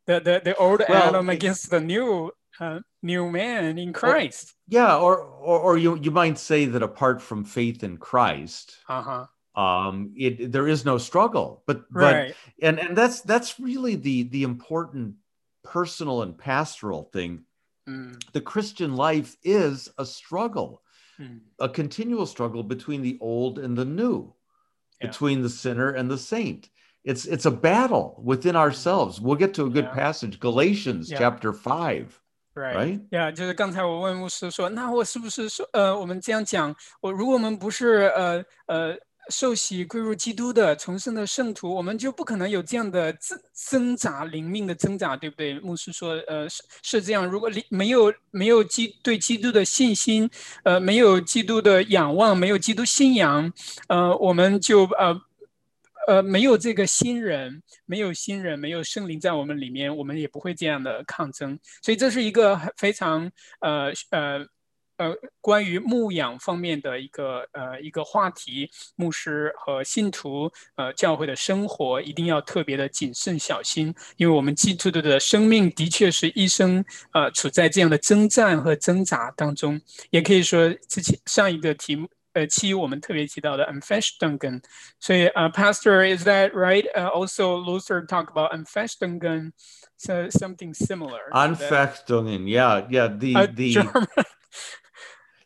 The the, the old Well, Adam it- against the new uh, new man in Christ. Yeah, or, or or you you might say that apart from faith in Christ, Uh huh. um, it there is no struggle. But but Right. and and that's that's really the the important personal and pastoral thing. Mm, The Christian life is a struggle, mm, a continual struggle between the old and the new, Yeah. between the sinner and the saint. It's it's a battle within ourselves. We'll get to a good Yeah. passage, Galatians Yeah. chapter five, right. 呀就是刚才我问牧师说，那我是不是说，呃，我们这样讲，我如果我们不是呃呃受洗归入基督的重生的圣徒，我们就不可能有这样的挣挣扎灵命的挣扎，对不对？牧师说，呃，是是这样。如果灵没有没有基对基督的信心，呃，没有基督的仰望，没有基督信仰，呃，我们就呃。呃，没有这个新人，没有新人，没有圣灵在我们里面，我们也不会这样的抗争。所以这是一个非常呃呃呃关于牧养方面的一个呃一个话题，牧师和信徒呃教会的生活一定要特别的谨慎小心，因为我们基督徒的生命的确是一生呃处在这样的征战和挣扎当中，也可以说之前上一个题目。呃，期我们特别提到的 Unfestungen，所以呃、Pastor is that right? Uh, also Luther talk about Unfestungen, so something similar. to that. Anfechtungen, yeah, yeah. The Uh, the German. [laughs]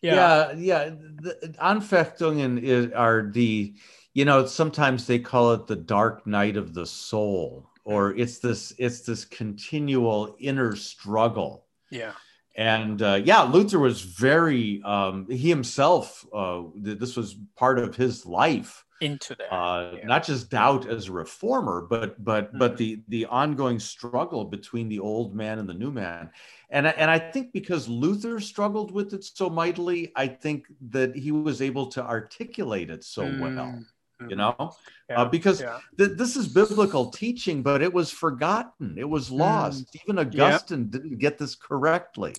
yeah. yeah yeah the, anfechtungen is, are the you know sometimes they call it the dark night of the soul or it's this it's this continual inner struggle Yeah. and uh, yeah luther was very um, he himself uh, th- this was part of his life Into that. uh, Yeah. not just doubt as a reformer, but but but Mhm. the the ongoing struggle between the old man and the new man, and and I think because Luther struggled with it so mightily, I think that he was able to articulate it so well. Mm, You mm, know, yeah, uh, because yeah. th- this is biblical teaching, but it was forgotten. It was lost. Even Augustine didn't get this correctly.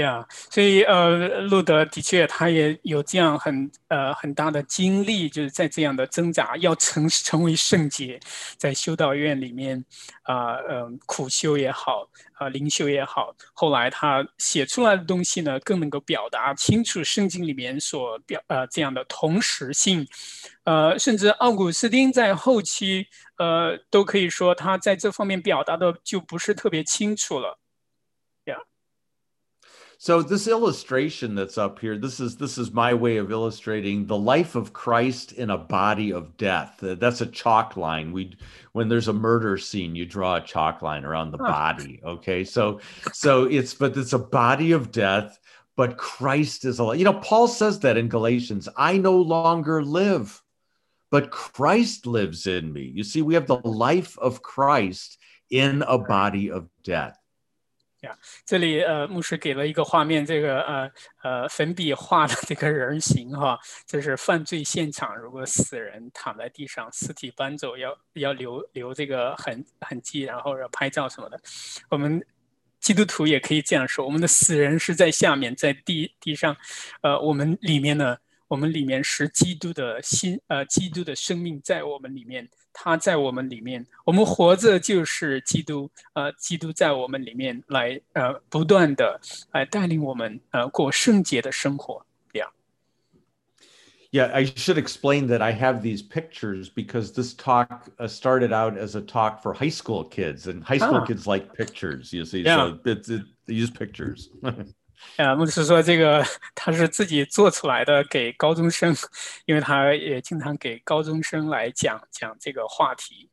Yeah，所以呃，路德的确他也有这样很呃很大的经历，就是在这样的挣扎，要成成为圣洁，在修道院里面啊呃苦修也好，啊、灵修也好，后来他写出来的东西呢，更能够表达清楚圣经里面所表呃这样的同时性，呃，甚至奥古斯丁在后期呃都可以说他在这方面表达的就不是特别清楚了。So this illustration that's up here, this is this is my way of illustrating the life of Christ in a body of death. That's a chalk line. We when there's a murder scene, you draw a chalk line around the body. Okay, so so it's but it's a body of death, but Christ is alive. You know, Paul says that in Galatians. I no longer live, but Christ lives in me. You see, we have the life of Christ in a body of death. 呀这里呃，牧师给了一个画面，这个呃呃粉笔画的这个人形哈，这是犯罪现场。如果死人躺在地上，尸体搬走，要要留留这个痕痕迹，然后要拍照什么的。我们基督徒也可以这样说：我们的死人是在下面，在地地上，呃，我们里面呢，我们里面是基督的心，呃，基督的生命在我们里面，他在我们里面，我们活着就是基督，呃，基督在我们里面来，呃，不断的来带领我们，呃，过圣洁的生活。Yeah. Yeah, I should explain that I have these pictures because this talk uh, started out as a talk for high school kids, and high school Ah. kids like pictures. You see, Yeah. so it's it, they use pictures. [laughs] 呃，牧师说这个他是自己做出来的，给高中生，因为他也经常给高中生来讲讲这个话题。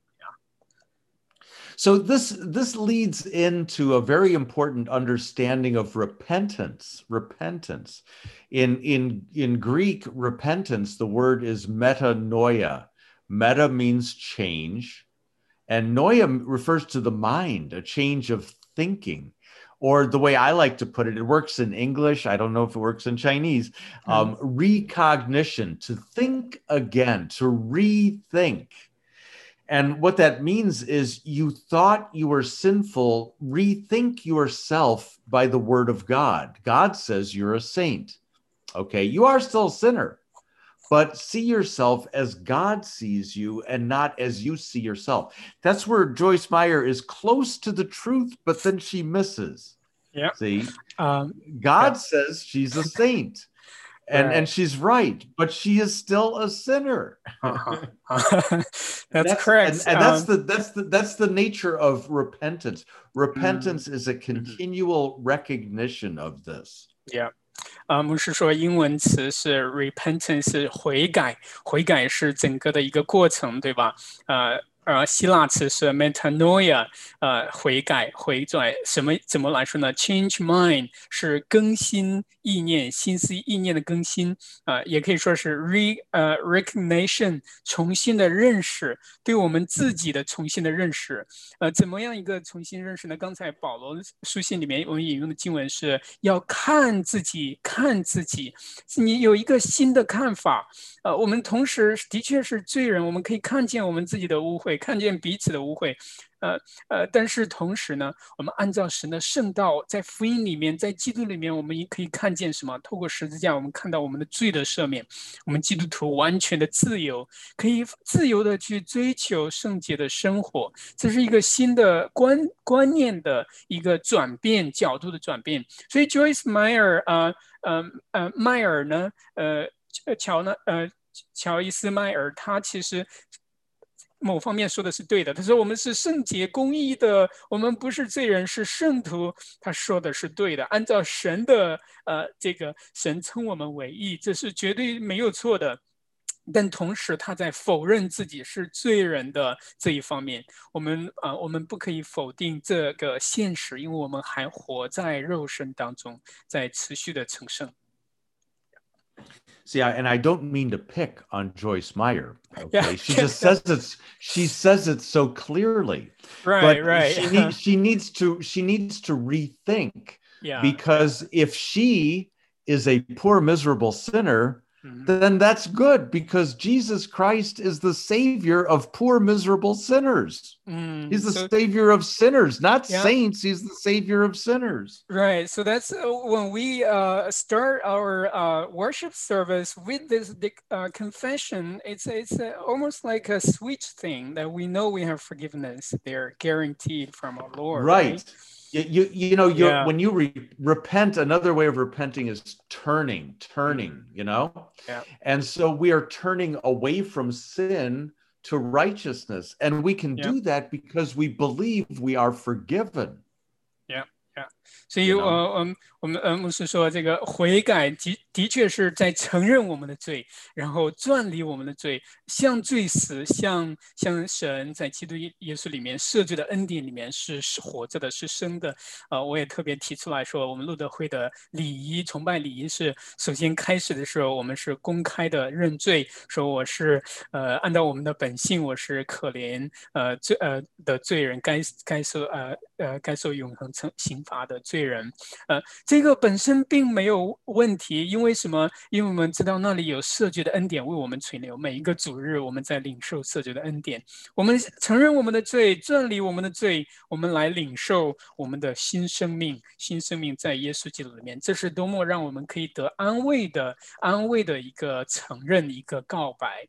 so this this leads into a very important understanding of repentance. Repentance, in in in Greek, repentance. The word is metanoia. Meta means change, and noia refers to the mind, a change of thinking. Or the way I like to put it, it works in English. I don't know if it works in Chinese. Um, recognition, to think again, to rethink. And what that means is you thought you were sinful, rethink yourself by the word of God. God says you're a saint. Okay, you are still a sinner, but see yourself as God sees you and not as you see yourself. That's where Joyce Meyer is close to the truth, but then she misses. Yeah. See, Um, God Yeah. says she's a saint. And, Right. and she's right, but she is still a sinner. [laughs] that's, correct. And, and that's Um, the that's the that's the nature of repentance. Repentance Mm-hmm. is a continual recognition of this. Yeah，啊，牧师说英文词是 repentance 是悔改，悔改是整个的一个过程，对吧？呃而，希腊词是 metanoia，呃，悔改、悔转，什么怎么来说呢？change mind 是更新意念、心思意念的更新，啊、也可以说是 re 呃 recognition 重新的认识，对我们自己的重新的认识。呃，怎么样一个重新认识呢？刚才保罗书信里面我们引用的经文是要看自己，看自己，你有一个新的看法。呃，我们同时的确是罪人，我们可以看见我们自己的污秽，看见彼此的污秽。呃呃，但是同时呢，我们按照神的圣道，在福音里面，在基督里面，我们也可以看见什么？透过十字架，我们看到我们的罪的赦免，我们基督徒完全的自由，可以自由的去追求圣洁的生活。这是一个新的观观念的一个转变，角度的转变。所以 Joyce Meyer 呃呃呃迈尔呢，呃呃乔呢呃乔伊斯迈尔，他其实。某方面说的是对的，他说我们是圣洁公义的，我们不是罪人，是圣徒。他说的是对的，按照神的呃这个神称我们为义，这是绝对没有错的。但同时，他在否认自己是罪人的这一方面，我们啊、我们不可以否定这个现实，因为我们还活在肉身当中，在持续的成圣。See, I, and I don't mean to pick on Joyce Meyer. [laughs] Okay, Yeah. she just says it. She says it so clearly. Right, but right. She [laughs] needs. She needs to. She needs to rethink yeah. because if she is a poor, miserable sinner, Mhm. then that's good because Jesus Christ is the savior of poor, miserable sinners. Mm, He's the so- savior of sinners, not Yeah. saints. He's the savior of sinners. Right. So that's uh, when we uh, start our uh, worship service with this uh, confession. It's it's uh, almost like a switch thing that we know we have forgiveness. They're guaranteed from our Lord. right you you, you know you Yeah. when you re- repent another way of repenting is turning turning you know Mm-hmm. Yeah. and so we are turning away from sin to righteousness and we can Yeah. do that because we believe we are forgiven 所以?呃，嗯，我们呃牧师说，这个悔改的的确是在承认我们的罪，然后转离我们的罪，向罪死，向向神在基督耶耶稣里面设罪的恩典里面是是活着的，是生的。呃，我也特别提出来说，我们路德会的礼仪崇拜礼仪是，首先开始的时候，我们是公开的认罪，说我是呃按照我们的本性，我是可怜呃罪呃的罪人，该该受呃呃该受永恒惩刑罚的罪人。呃，这个本身并没有问题，因为什么？因为我们知道那里有赦罪的恩典为我们存留，每一个主日我们在领受赦罪的恩典，我们承认我们的罪，转离我们的罪，我们来领受我们的新生命，新生命在耶稣基督里面，这是多么让我们可以得安慰的安慰的一个承认，一个告白。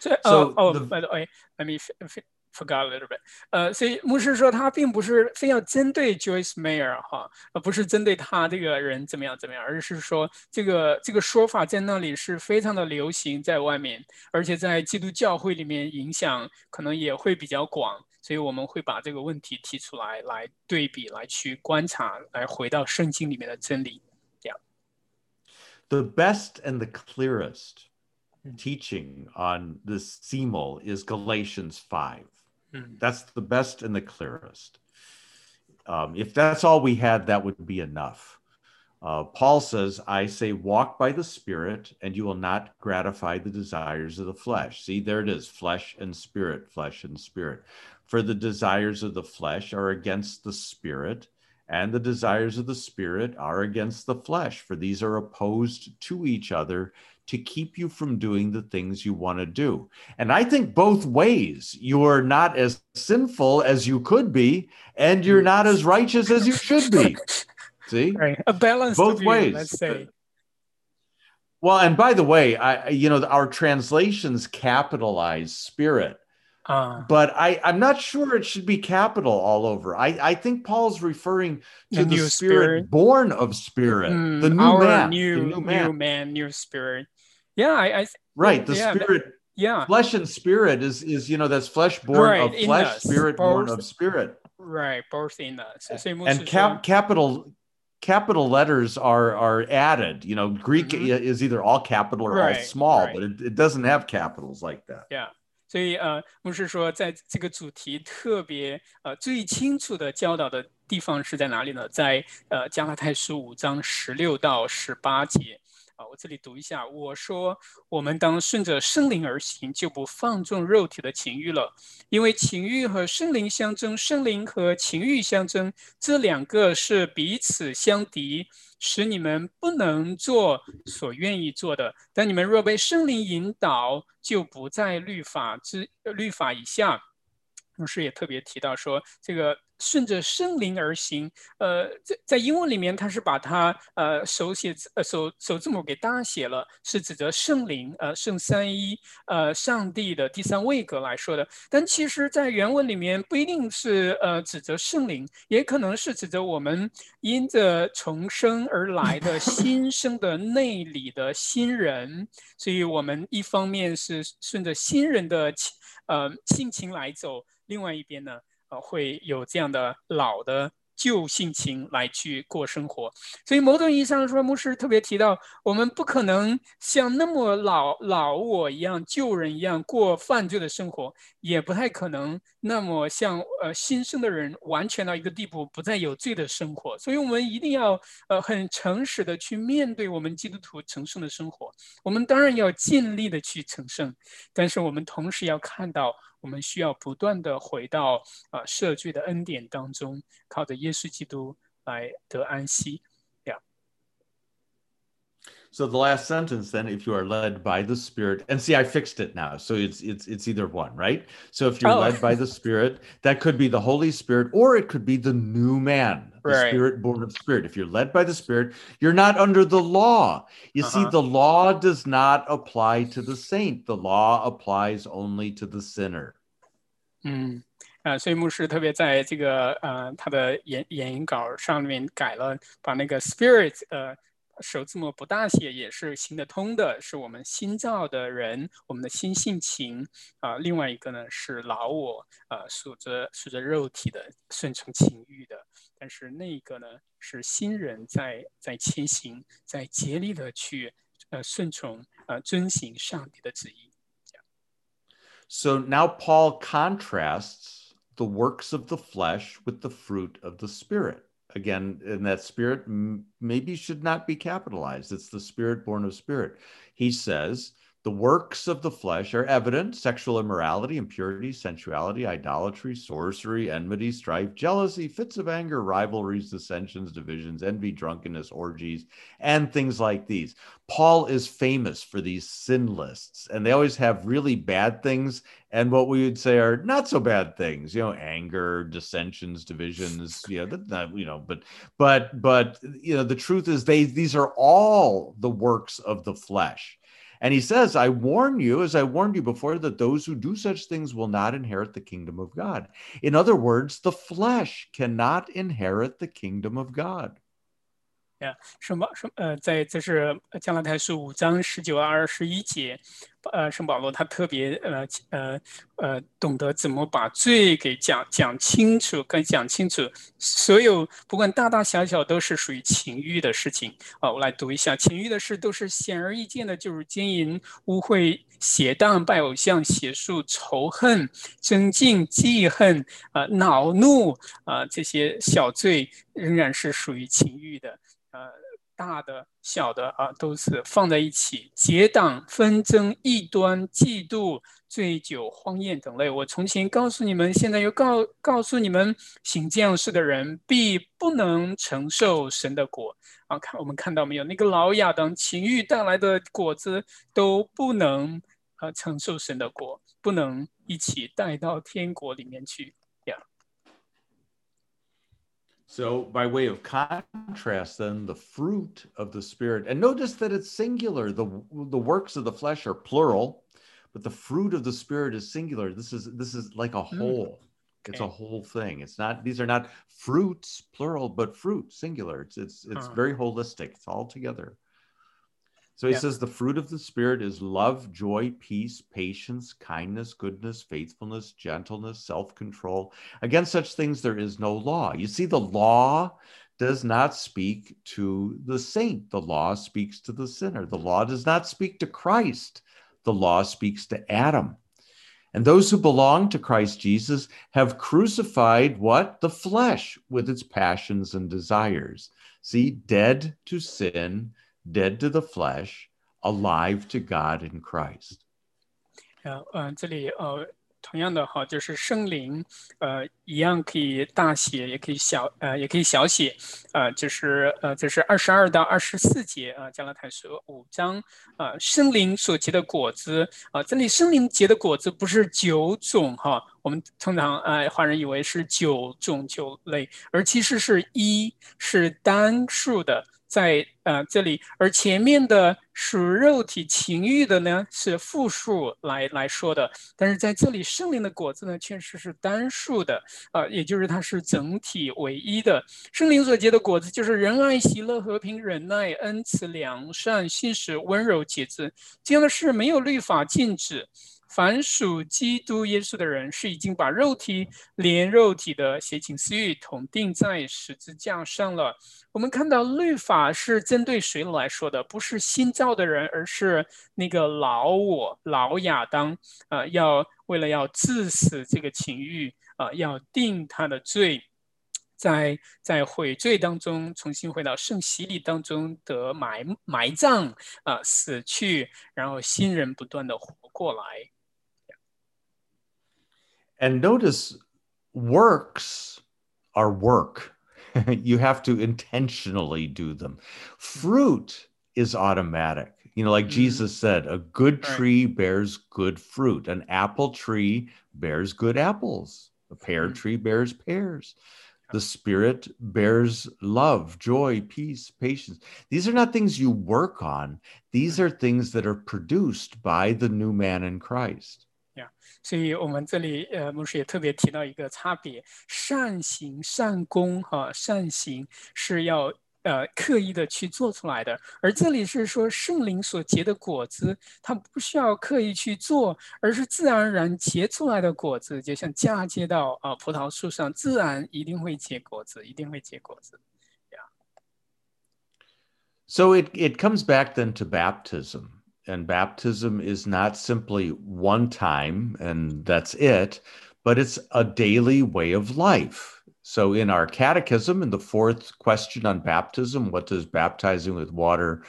所以，呃 So 哦 the-，by the way，let me f- f- forgot a little bit。呃，所以牧师说他并不是非要针对 Joyce Meyer 哈，呃，不是针对他这个人怎么样怎么样，而是说这个这个说法在那里是非常的流行在外面，而且在基督教会里面影响可能也会比较广，所以我们会把这个问题提出来，来对比，来去观察，来回到圣经里面的真理。the best and the clearest teaching on this simul is Galatians 5. Mm. that's the best and the clearest. Um, if that's all we had that would be enough. Uh, paul says i say walk by the spirit and you will not gratify the desires of the flesh. See there it is flesh and spirit flesh and spirit. For the desires of the flesh are against the spirit and the desires of the spirit are against the flesh for these are opposed to each other to keep you from doing the things you want to do. And I think both ways, you're not as sinful as you could be, and you're not as righteous as you should be. [laughs] See? Right. A balance both view, ways. let's say. Well, and by the way, I you know our translations capitalize spirit, Uh, but I I'm not sure it should be capital all over. I I think Paul's referring to The the, spirit, spirit. born of spirit, mm, the new man, new, the new man. new man, new spirit. Yeah, I, I right? The yeah, that- spirit, yeah, flesh and spirit is is you know that's flesh born Right, of in flesh, us, spirit born both. of spirit. right, both in us. 所以牧师 and 说 cap, capital capital letters are are added you know greek Mhm. is either all capital or all Right, small right. but it, it doesn't have capitals like that Yeah，所以呃，牧师说，在这个主题特别呃最清楚的教导的地方是在哪里呢？在呃加拉太书五章十六到十八节 啊，我这里读一下。我说，我们当顺着圣灵而行，就不放纵肉体的情欲了，因为情欲和圣灵相争，圣灵和情欲相争，这两个是彼此相敌，使你们不能做所愿意做的。但你们若被圣灵引导，就不在律法之律法以下。同时也特别提到说，这个顺着圣灵而行，呃，在在英文里面，它是把它呃手写字呃首首字母给大写了，是指着圣灵呃圣三一呃上帝的第三位格来说的。但其实，在原文里面不一定是呃指着圣灵，也可能是指着我们因着重生而来的新生的内里的新人。所以，我们一方面是顺着新人的呃性情来走，另外一边呢，呃，会有这样的老的旧性情来去过生活。所以，某种意义上说，牧师特别提到，我们不可能像那么老老我一样、旧人一样过犯罪的生活，也不太可能那么像呃新生的人完全到一个地步，不再有罪的生活。所以，我们一定要呃很诚实的去面对我们基督徒成圣的生活。我们当然要尽力的去成圣，但是我们同时要看到，我们需要不断的回到啊、呃赦罪的恩典当中，靠着耶稣基督来得安息。so the last sentence then if you are led by the spirit and see i fixed it now so it's it's it's either one right so if you're Oh. led by the spirit that could be the holy spirit or it could be the new man the Right. spirit born of spirit if you're led by the spirit you're not under the law you see Uh-huh. the law does not apply to the saint the law applies only to the sinner 嗯，啊、所以牧师特别在这个呃他的演演讲稿上面改了，把那个 spirit 呃 首字母不大写也是行得通的，是我们新造的人，我们的新性情啊、另外一个呢是老我啊、属着属着肉体的顺从情欲的，但是那个呢是新人在在前行，在竭力的去呃顺从呃遵行上帝的旨意。 So now Paul contrasts the works of the flesh with the fruit of the spirit. Again, and that spirit maybe should not be capitalized. It's the spirit born of spirit. He says, the works of the flesh are evident sexual immorality, impurity, sensuality, idolatry, sorcery, enmity, strife, jealousy, fits of anger, rivalries, dissensions, divisions, envy, drunkenness, orgies, and things like these. Paul is famous for these sin lists, and they always have really bad things and what we would say are not so bad things. You know, anger, dissensions, divisions. [laughs] You know, you know, but but but you know, the truth is, they these are all the works of the flesh. And he says, I warn you, as I warned you before, that those who do such things will not inherit the kingdom of God. In other words, the flesh cannot inherit the kingdom of God. 圣保圣呃，在这是加拉太书五章十九二十一节， 呃，圣保罗他特别呃呃呃懂得怎么把罪给讲讲清楚，跟讲清楚，所有不管大大小小都是属于情欲的事情啊、我来读一下，情欲的事都是显而易见的，就是奸淫、污秽、邪荡、拜偶像、邪术、仇恨、争竞、记恨啊、恼怒啊、这些小罪仍然是属于情欲的。呃，大的、小的啊，都是放在一起，结党纷争、异端、嫉妒、醉酒、荒宴等类。我从前告诉你们，现在又告告诉你们，行这样事的人必不能承受神的国。啊，看我们看到没有？那个老亚当情欲带来的果子都不能啊承受神的国，不能一起带到天国里面去。呀 So, by way of contrast, then the fruit of the Spirit, and notice that it's singular. The, the works of the flesh are plural, but the fruit of the Spirit is singular. This is this is like a hmm. whole. Okay. It's a whole thing. It's not these are not fruits plural, but fruit singular. It's it's it's uh-huh. very holistic. It's all together. So he yeah. says the fruit of the Spirit is love, joy, peace, patience, kindness, goodness, faithfulness, gentleness, self control. Against such things, there is no law. You see, the law does not speak to the saint, the law speaks to the sinner. The law does not speak to Christ, the law speaks to Adam. And those who belong to Christ Jesus have crucified what? The flesh with its passions and desires. See, dead to sin dead to the flesh, alive to God in Christ. 呃呃，这里呃，同样的哈，就是圣灵，呃，一样可以大写，也可以小，呃，也可以小写，呃，就是呃，这是二十二到二十四节啊，加拉太书五章啊，圣灵所结的果子啊，这里圣灵结的果子不是九种哈，我们通常呃，华人以为是九种九类，而其实是一是单数的。 在呃这里，而前面的属肉体情欲的呢是复数来来说的，但是在这里圣灵的果子呢确实是单数的啊，也就是它是整体唯一的。圣灵所结的果子就是仁爱、喜乐、和平、忍耐、恩慈、良善、信实、温柔、节制，这样的事没有律法禁止。凡属基督耶稣的人，是已经把肉体连肉体的邪情私欲统定在十字架上了。我们看到律法是针对谁来说的？不是新造的人，而是那个老我、老亚当啊，要为了要致死这个情欲啊，要定他的罪，在在悔罪当中重新回到圣洗礼当中得埋埋葬啊，死去，然后新人不断的活过来。And notice works are work. [laughs] you have to intentionally do them. Fruit is automatic. You know, like mm-hmm. Jesus said, a good tree right. bears good fruit, an apple tree bears good apples, a pear mm-hmm. tree bears pears. The Spirit bears love, joy, peace, patience. These are not things you work on, these are things that are produced by the new man in Christ. 所以我们这里呃，牧师也特别提到一个差别：善行、善功，哈，善行是要呃刻意的去做出来的，而这里是说圣灵所结的果子，它不需要刻意去做，而是自然而然结出来的果子，就像嫁接到啊葡萄树上，自然一定会结果子，一定会结果子。Yeah. So it it comes back then to baptism. And baptism is not simply one time and that's it, but it's a daily way of life. So, in our catechism, in the fourth question on baptism, what does baptizing with water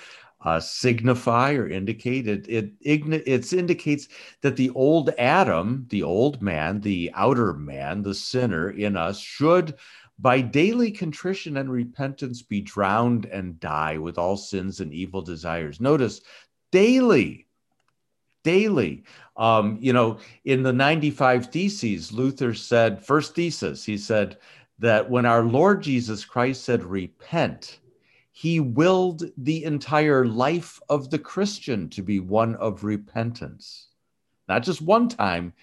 uh, signify or indicate? It, it, it indicates that the old Adam, the old man, the outer man, the sinner in us, should by daily contrition and repentance be drowned and die with all sins and evil desires. Notice daily daily. Um, you know in the 95 theses luther said first thesis he said that when our lord jesus christ said repent he willed the entire life of the christian to be one of repentance. Not just one time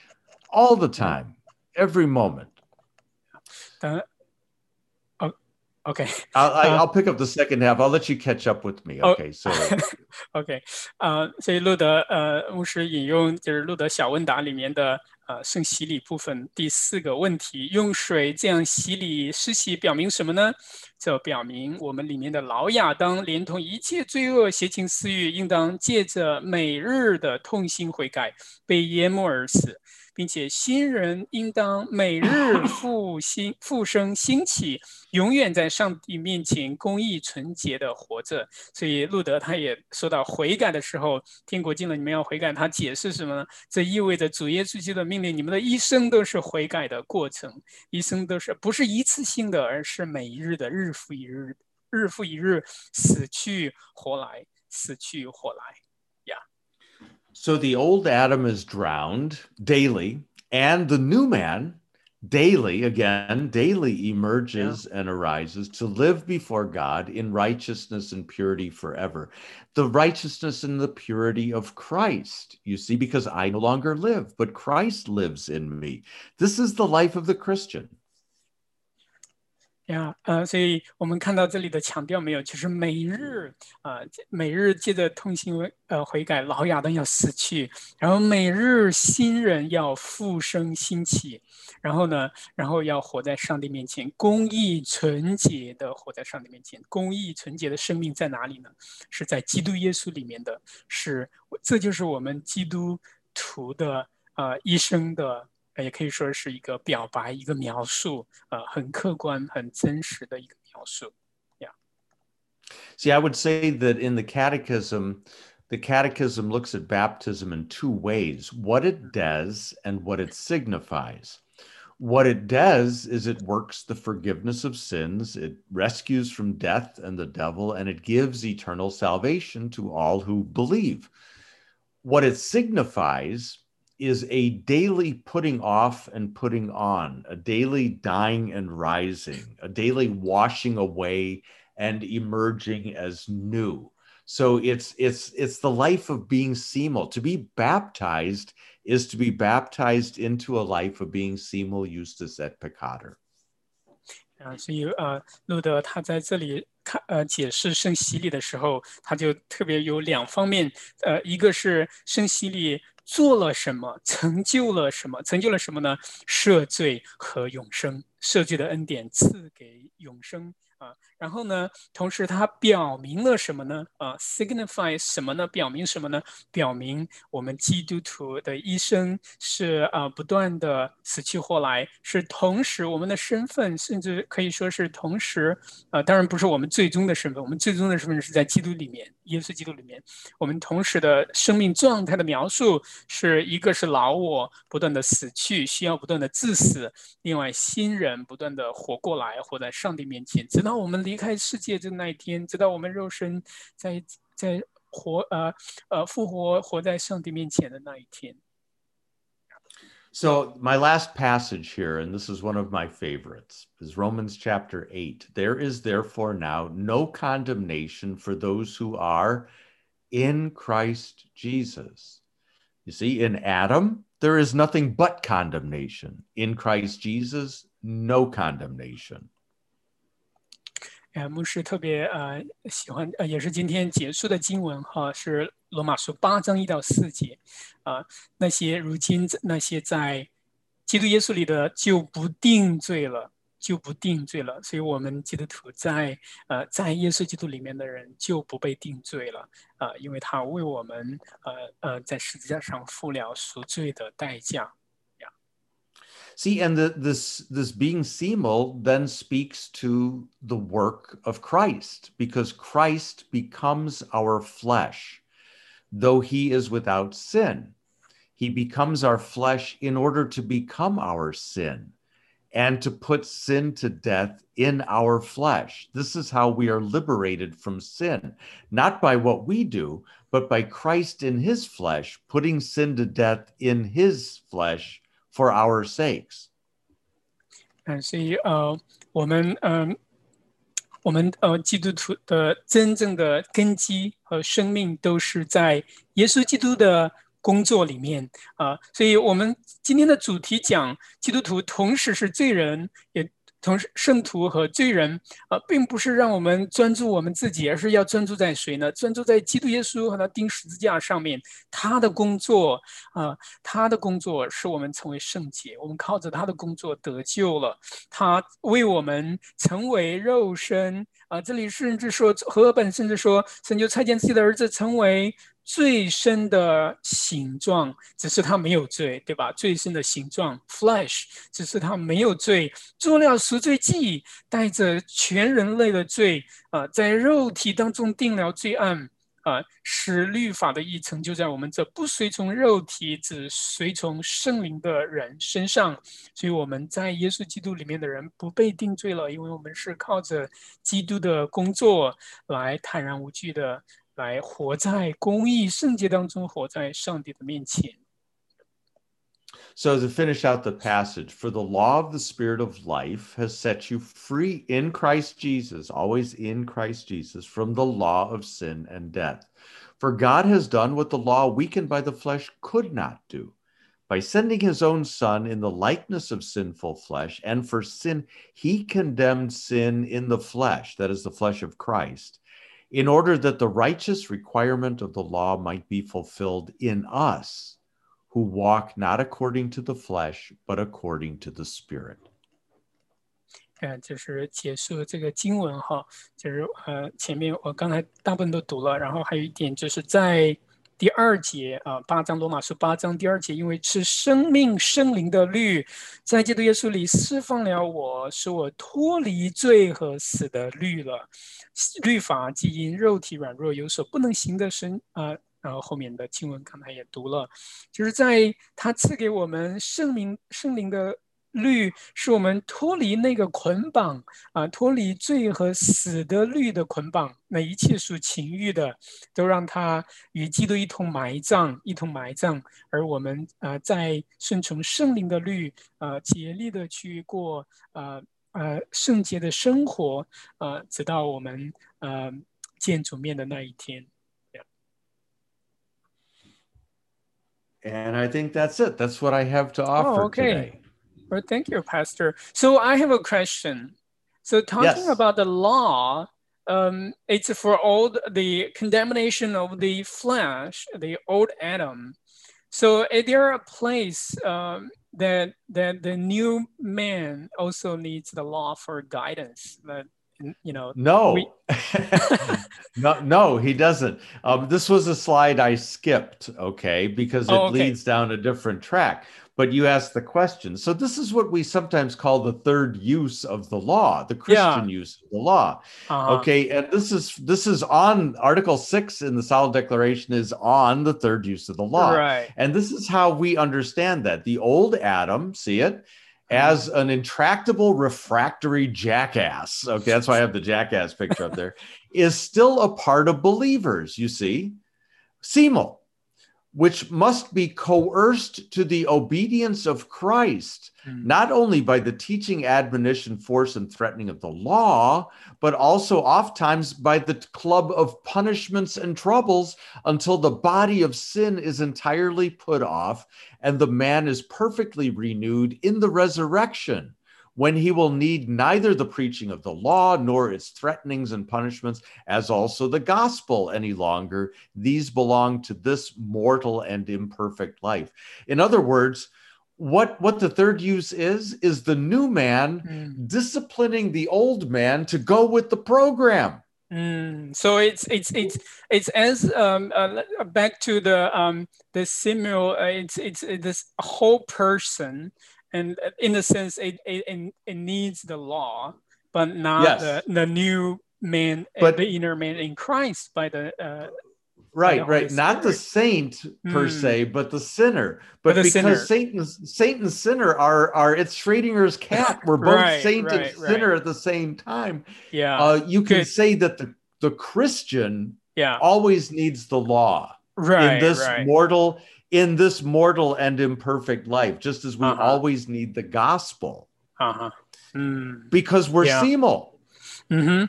all the time every moment Okay. I'll, pick up the second half. I'll let you catch up with me. Okay. So. [laughs] okay. 啊，所以路德呃牧师引用就是路德小问答里面的呃圣洗礼部分第四个问题：用水这样洗礼施洗，表明什么呢？这表明我们里面的老亚当，连同一切罪恶、邪情私欲，应当借着每日的痛心悔改，被淹没而死。并且新人应当每日 [laughs] 复兴、复生、兴起，永远在上帝面前公义纯洁的活着。所以路德他也说到悔改的时候，天国进了，你们要悔改。他解释什么呢？这意味着主耶稣基督的命令，你们的一生都是悔改的过程，一生都是不是一次性的，而是每一日的日复一日、日复一日，死去活来，死去活来。So the old Adam is drowned daily, and the new man daily, again, daily emerges yeah. and arises to live before God in righteousness and purity forever. The righteousness and the purity of Christ, you see, because I no longer live, but Christ lives in me. This is the life of the Christian. 呀，呃，所以我们看到这里的强调没有，就是每日，啊，每日借着痛心呃悔改，老亚当要死去，然后每日新人要复生兴起，然后呢，然后要活在上帝面前，公义纯洁的活在上帝面前，公义纯洁的生命在哪里呢？是在基督耶稣里面的，是，这就是我们基督徒的呃一生的。也可以说是一个表白，一个描述，呃，很客观、很真实的一个描述。Yeah. See, I would say that in the Catechism, the Catechism looks at baptism in two ways: what it does and what it signifies. What it does is it works the forgiveness of sins, it rescues from death and the devil, and it gives eternal salvation to all who believe. What it signifies is a daily putting off and putting on, a daily dying and rising, a daily washing away and emerging as new. So it's it's it's the life of being simul. To be baptized is to be baptized into a life of being simul Justus et peccator. 啊，所以呃，路德他在这里看呃解释圣洗礼的时候，他就特别有两方面，呃，一个是圣洗礼做了什么，成就了什么？成就了什么呢？赦罪和永生，赦罪的恩典赐给永生。啊，然后呢？同时，它表明了什么呢？啊，signify 什么呢？表明什么呢？表明我们基督徒的一生是啊，不断的死去活来，是同时我们的身份，甚至可以说是同时啊，当然不是我们最终的身份，我们最终的身份是在基督里面，耶稣基督里面。我们同时的生命状态的描述是一个是老我不断的死去，需要不断的致死；另外新人不断的活过来，活在上帝面前，直到。我们离开世界的那一天，直到我们肉身在在活呃呃复活活在上帝面前的那一天。So, my last passage here, and this is one of my favorites, is Romans chapter 8. There is therefore now no condemnation for those who are in Christ Jesus. You see, in Adam, there is nothing but condemnation. In Christ Jesus, no condemnation. 呃，牧师特别呃喜欢，呃也是今天结束的经文哈，是罗马书八章一到四节，啊，那些如今那些在基督耶稣里的就不定罪了，就不定罪了，所以我们基督徒在呃在耶稣基督里面的人就不被定罪了，啊，因为他为我们呃呃在十字架上付了赎罪的代价。See, and the, this this being simul then speaks to the work of Christ, because Christ becomes our flesh, though he is without sin. He becomes our flesh in order to become our sin and to put sin to death in our flesh. This is how we are liberated from sin, not by what we do, but by Christ in his flesh, putting sin to death in his flesh for our sakes. 嗯，所以呃，我们嗯，我们呃，基督徒的真正的根基和生命都是在耶稣基督的工作里面啊。所以，我们今天的主题讲基督徒同时是罪人，也同时圣徒和罪人啊、并不是让我们专注我们自己，而是要专注在谁呢？专注在基督耶稣和他钉十字架上面，他的工作啊、他的工作使我们成为圣洁，我们靠着他的工作得救了，他为我们成为肉身啊、这里甚至说和本甚至说神就差遣自己的儿子成为。最深的形状，只是他没有罪，对吧？最深的形状，flesh，只是他没有罪，做了赎罪祭，带着全人类的罪啊、在肉体当中定了罪案啊、呃，使律法的议程就在我们这不随从肉体，只随从圣灵的人身上。所以我们在耶稣基督里面的人不被定罪了，因为我们是靠着基督的工作来坦然无惧的。来活在公义圣洁当中，活在上帝的面前。 So, to finish out the passage, for the law of the Spirit of life has set you free in Christ Jesus, always in Christ Jesus, from the law of sin and death. For God has done what the law, weakened by the flesh, could not do. By sending his own Son in the likeness of sinful flesh, and for sin, he condemned sin in the flesh, that is, the flesh of Christ, in order that the righteous requirement of the law might be fulfilled in us who walk not according to the flesh, but according to the Spirit. 呃，就是结束这个经文哈，就是呃，前面我刚才大部分都读了，然后还有一点就是在 第二节啊，八章罗马书八章第二节，因为是生命圣灵的律，在基督耶稣里释放了我，使我脱离罪和死的律了。律法既因肉体软弱有所不能行的神啊。然后后面的经文刚才也读了，就是在他赐给我们圣灵圣灵的律，是我们脱离那个捆绑啊，脱离罪和死的律的捆绑，那一切属情欲的，都让它与基督一同埋葬，一同埋葬，而我们啊，在顺从圣灵的律啊，竭力的去过啊呃圣洁的生活啊，直到我们呃见主面的那一天。And I think that's it. That's what I have to offer oh, okay. today. Well, thank you, Pastor. So I have a question. So talking Yes. about the law, um, it's for all the- the condemnation of the flesh, the old Adam. So is there a place um, that that the new man also needs the law for guidance? That you know, No, We- [laughs] [laughs] no, no, he doesn't. Um, this was a slide I skipped, okay, because it Oh, okay. leads down a different track. But you ask the question. So this is what we sometimes call the third use of the law, the Christian use of the law. uh, Okay, and this is this is on Article Six in the Solid Declaration is on the third use of the law. right? And this is how we understand that. The old Adam, see it, as an intractable, refractory jackass. Okay, that's why I have the jackass picture up there, [laughs] is still a part of believers, you see. Simul, which must be coerced to the obedience of Christ, Mm. not only by the teaching, admonition, force, and threatening of the law, but also oftentimes by the club of punishments and troubles until the body of sin is entirely put off and the man is perfectly renewed in the resurrection. When he will need neither the preaching of the law nor its threatenings and punishments, as also the gospel any longer. These belong to this mortal and imperfect life. In other words, what, what the third use is, is the new man Mm. disciplining the old man to go with the program. Mm, so it's it's it's it's as um uh, back to the um the simul uh, it's it's this whole person and in a sense it it, it, needs the law but not Yes. the, the new man uh, But- the inner man in Christ by the uh Right, right. Not the saint per Mm. se, but the sinner. But But, the sinner. because Satan, Saint and sinner are are it's Schrodinger's cat. We're both Right, saint right, and sinner at the same time. yeah Uh, you can Good. say that the the Christian yeah always needs the law right in this right mortal in this mortal and imperfect life, just as we Uh-huh. always need the gospel uh-huh mm. because we're Yeah. simul. hmm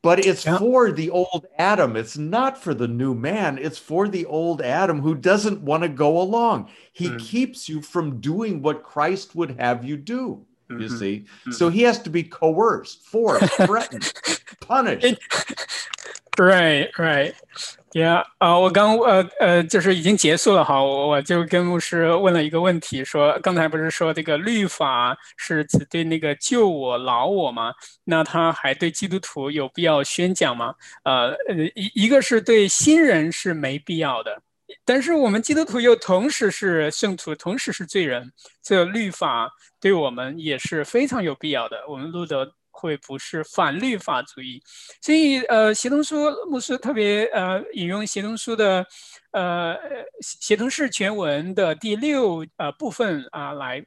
But it's Yeah. for the old Adam. It's not for the new man. It's for the old Adam who doesn't want to go along. He Mm. keeps you from doing what Christ would have you do. You see, so he has to be coerced, forced, threatened, [laughs] punished. [laughs] Right, right. Yeah，啊，我刚呃呃，就是已经结束了哈，我我就跟牧师问了一个问题，说刚才不是说这个律法是只对那个救我、老我吗？那他还对基督徒有必要宣讲吗？呃呃，一一个是对新人是没必要的，但是我们基督徒又同时是圣徒，同时是罪人，这律法对我们也是非常有必要的。我们路德。会不是反律法主义，所以呃，协同书牧师特别呃引用协同书的呃协同式全文的第六呃部分啊来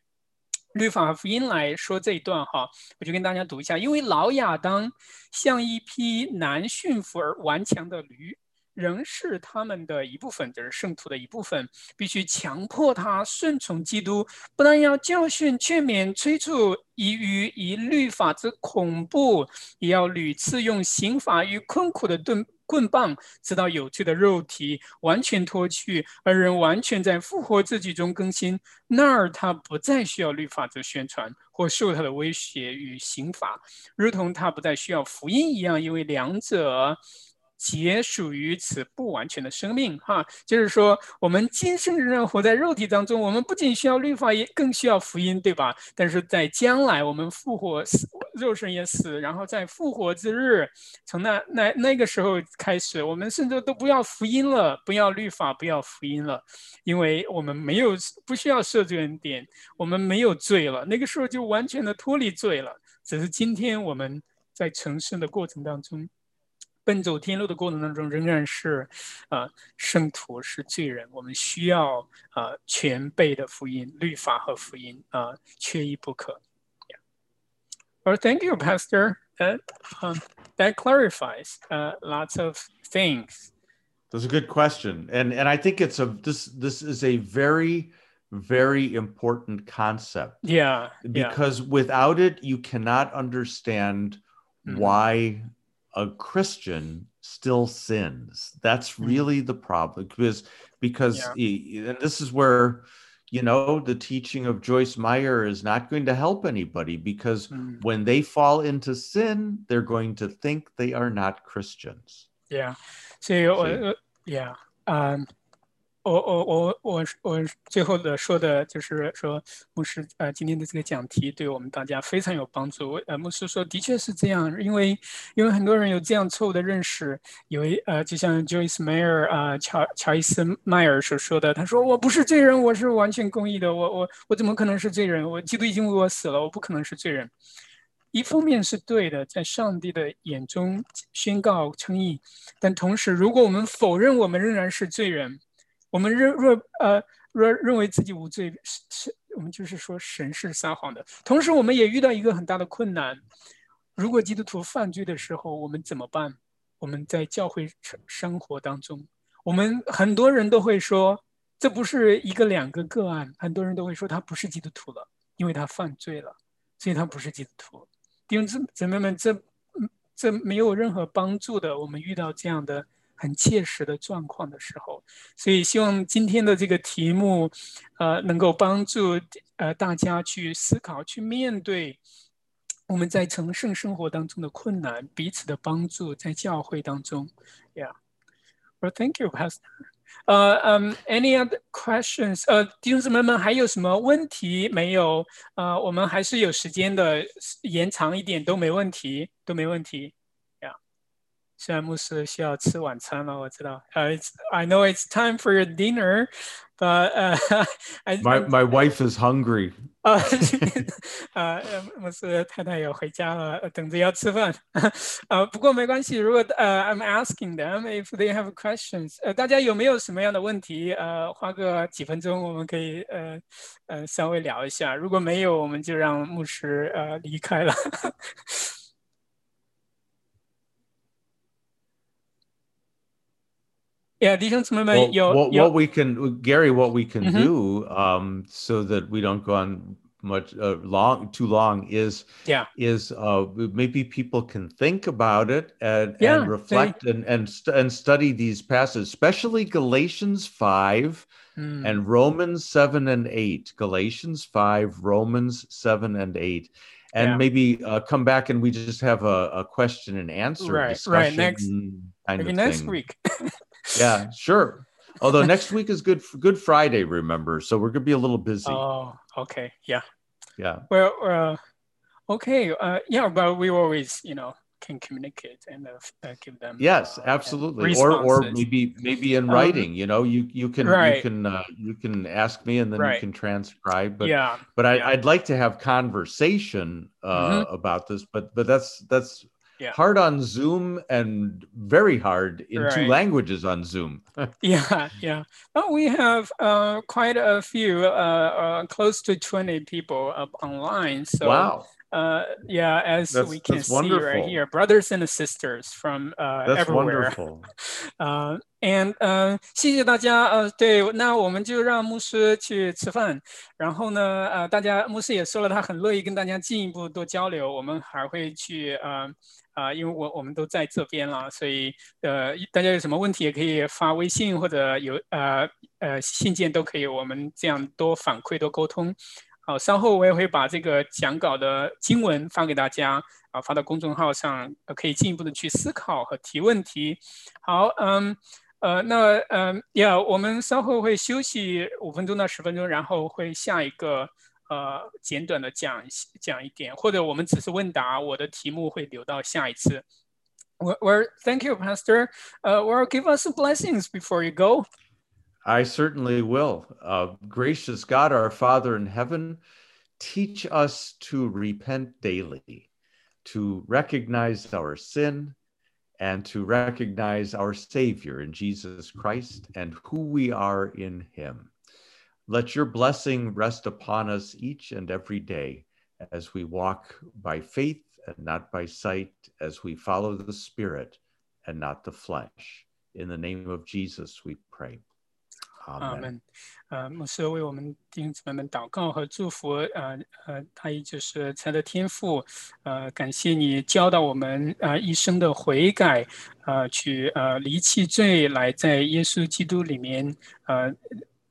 律法福音来说这一段哈，我就跟大家读一下，因为老亚当像一匹难驯服而顽强的驴。仍是他们的一部分，就是圣徒的一部分，必须强迫他顺从基督，不但要教训、劝勉、催促，以于以律法之恐怖，也要屡次用刑罚与困苦的盾棍棒，直到有罪的肉体完全脱去，而人完全在复活自己中更新。那儿他不再需要律法之宣传或受他的威胁与刑罚，如同他不再需要福音一样，因为两者。皆属于此不完全的生命，哈，就是说，我们今生仍然活在肉体当中，我们不仅需要律法，也更需要福音，对吧？但是在将来，我们复活死，肉身也死，然后在复活之日，从那那那个时候开始，我们甚至都不要福音了，不要律法，不要福音了，因为我们没有不需要设罪恩典，我们没有罪了，那个时候就完全的脱离罪了。只是今天我们在成圣的过程当中。奔走天路的过程当中，仍然是，呃，圣徒是罪人，我们需要呃全备的福音、律法和福音啊，缺一不可。Well, thank you, Pastor. That um, that clarifies uh, lots of things. That's a good question, and and I think it's a this this is a very very important concept. Yeah, because yeah. without it, you cannot understand mm-hmm. why a Christian still sins. That's hmm. really the problem because because yeah. he, and this is where you know the teaching of Joyce Meyer is not going to help anybody because mm. when they fall into sin, they're going to think they are not Christians. Yeah. So, uh, yeah. Um 我我我我我最后的说的就是说，牧师呃今天的这个讲题对我们大家非常有帮助。呃，牧师说的确是这样，因为因为很多人有这样错误的认识，以为呃就像 Joyce Meyer 啊乔乔伊斯迈尔所说的，他说我不是罪人，我是完全公义的，我我我怎么可能是罪人？我基督已经为我死了，我不可能是罪人。一方面是对的，在上帝的眼中宣告称义，但同时如果我们否认我们仍然是罪人。我们认若呃若认为自己无罪，是是，我们就是说神是撒谎的。同时，我们也遇到一个很大的困难：如果基督徒犯罪的时候，我们怎么办？我们在教会生活当中，我们很多人都会说，这不是一个两个个案，很多人都会说他不是基督徒了，因为他犯罪了，所以他不是基督徒。弟兄姊姊妹们，这这没有任何帮助的。我们遇到这样的。很切实的状况的时候，所以希望今天的这个题目，呃，能够帮助呃大家去思考、去面对我们在成圣生活当中的困难，彼此的帮助，在教会当中，Yeah. Well, thank you, Pastor. [laughs] 呃嗯，Any other questions? 呃，弟兄姊妹们还有什么问题没有？呃，我们还是有时间的，延长一点都没问题，都没问题。虽然牧师需要吃晚餐了，我知道。呃、uh,，I know it's time for your dinner, but uh, I, my my wife is hungry. 啊，啊，牧师太太也回家了，等着要吃饭。呃，不过没关系，如果呃，I'm asking them if they have questions，呃，大家有没有什么样的问题？呃，花个几分钟，我们可以呃呃稍微聊一下。如果没有，我们就让牧师呃离开了。 Yeah, well, what, what, we can, Gary, what we can mm-hmm. do um, so that we don't go on much uh, long too long is Yeah. is uh maybe people can think about it and, Yeah, and reflect and and, st- and study these passages especially galatians 5 Mm. and romans 7 and 8 galatians 5 romans 7 and 8 and Yeah. maybe uh, come back and we just have a, a question and answer Right, right, discussion next- kind Maybe of next thing. week. [laughs] yeah sure although next week is good good friday remember so we're gonna be a little busy oh, okay. Yeah. yeah Well, uh, okay. Uh, yeah, but we always, you know, can communicate and uh, give them. Yes, uh, absolutely. Or or maybe maybe in Um, writing, you know, you you can right. you can uh, you can ask me and then you can transcribe. But yeah. but I, yeah. I'd like to have conversation uh, about this. But but that's that's Yeah. hard on Zoom and very hard in two languages on Zoom. [laughs] Yeah, yeah. Well, we have uh, quite a few, uh, uh, close to 20 people up online. So, wow, uh, yeah, as That's- we can that's see right wonderful. here, brothers and sisters from uh, that's everywhere. wonderful. [laughs] 呃、a n d 呃，谢谢大家。呃，对，那我们就让牧师去吃饭。然后呢，呃，大家牧师也说了，他很乐意跟大家进一步多交流。我们还会去呃啊、因为我我们都在这边了，所以呃，大家有什么问题也可以发微信或者有呃呃信件都可以，我们这样多反馈多沟通。 好，稍后我也会把这个讲稿的经文发给大家啊，发到公众号上，可以进一步的去思考和提问题。好，嗯，呃，那嗯呀，我们稍后会休息五分钟到十分钟，然后会下一个呃简短的讲讲一点，或者我们只是问答，我的题目会留到下一次。Well, well, thank you, Pastor. Uh, well, give us some blessings before you go. I certainly will. Uh, gracious God, our Father in heaven, teach us to repent daily, to recognize our sin, and to recognize our Savior in Jesus Christ and who we are in Him. Let your blessing rest upon us each and every day as we walk by faith and not by sight, as we follow the Spirit and not the flesh. In the name of Jesus, we pray. 阿.门。呃，牧师为我们弟兄姊妹们祷告和祝福。呃呃，他也就是他的天赋。呃，感谢你教导我们呃一生的悔改，呃，去呃离弃罪，来在耶稣基督里面呃。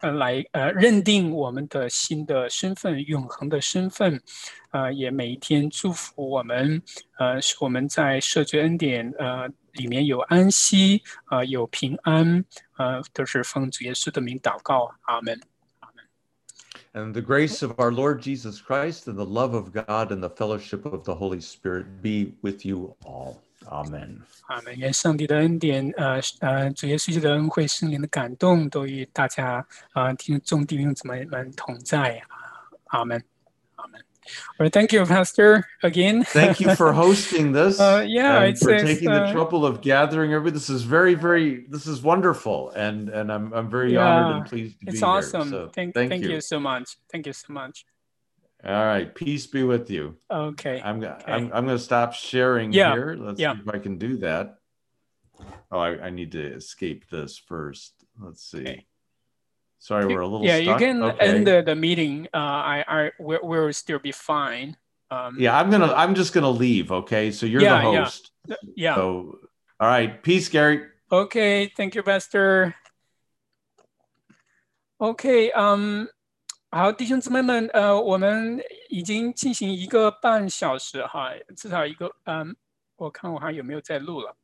呃，来呃认定我们的新的身份，永恒的身份，呃，也每一天祝福我们，呃，使我们在社区恩典呃里面有安息，呃，有平安，呃，都是奉主耶稣的名祷告，阿门。And the grace of our Lord Jesus Christ and the love of God and the fellowship of the Holy Spirit be with you all. Amen. 阿门。愿上帝的恩典，呃呃，主耶稣基督的恩惠、圣灵的感动，都与大家啊，听众弟兄姊妹们同在。阿门，阿门。Well, thank you, Pastor, again. Thank you for [laughs] hosting this. Uh, yeah, and it's- for it's, taking uh, the trouble of gathering everybody. This is very, very. This is wonderful, and and I'm I'm very honored and pleased to be It's here. awesome. So thank, thank, thank you. you so much. Thank you so much. All right, peace be with you. Okay. I'm Okay. I'm I'm going to stop sharing Yeah, here. Let's yeah. see if I can do that. Oh, I, I need to escape this first. Let's see. Okay. Sorry, we're a little yeah, you stuck. can okay. end the, the meeting. Uh, I, I, we will still be fine. Um, Yeah, I'm gonna. I'm just gonna leave. Okay, so you're Yeah, the yeah. host. yeah. So, all right, peace, Gary. Okay, thank you, Pastor. OK，嗯、好，弟兄姊妹们，呃，我们已经进行一个半小时哈，至少一个，嗯，我看我还有没有在录了。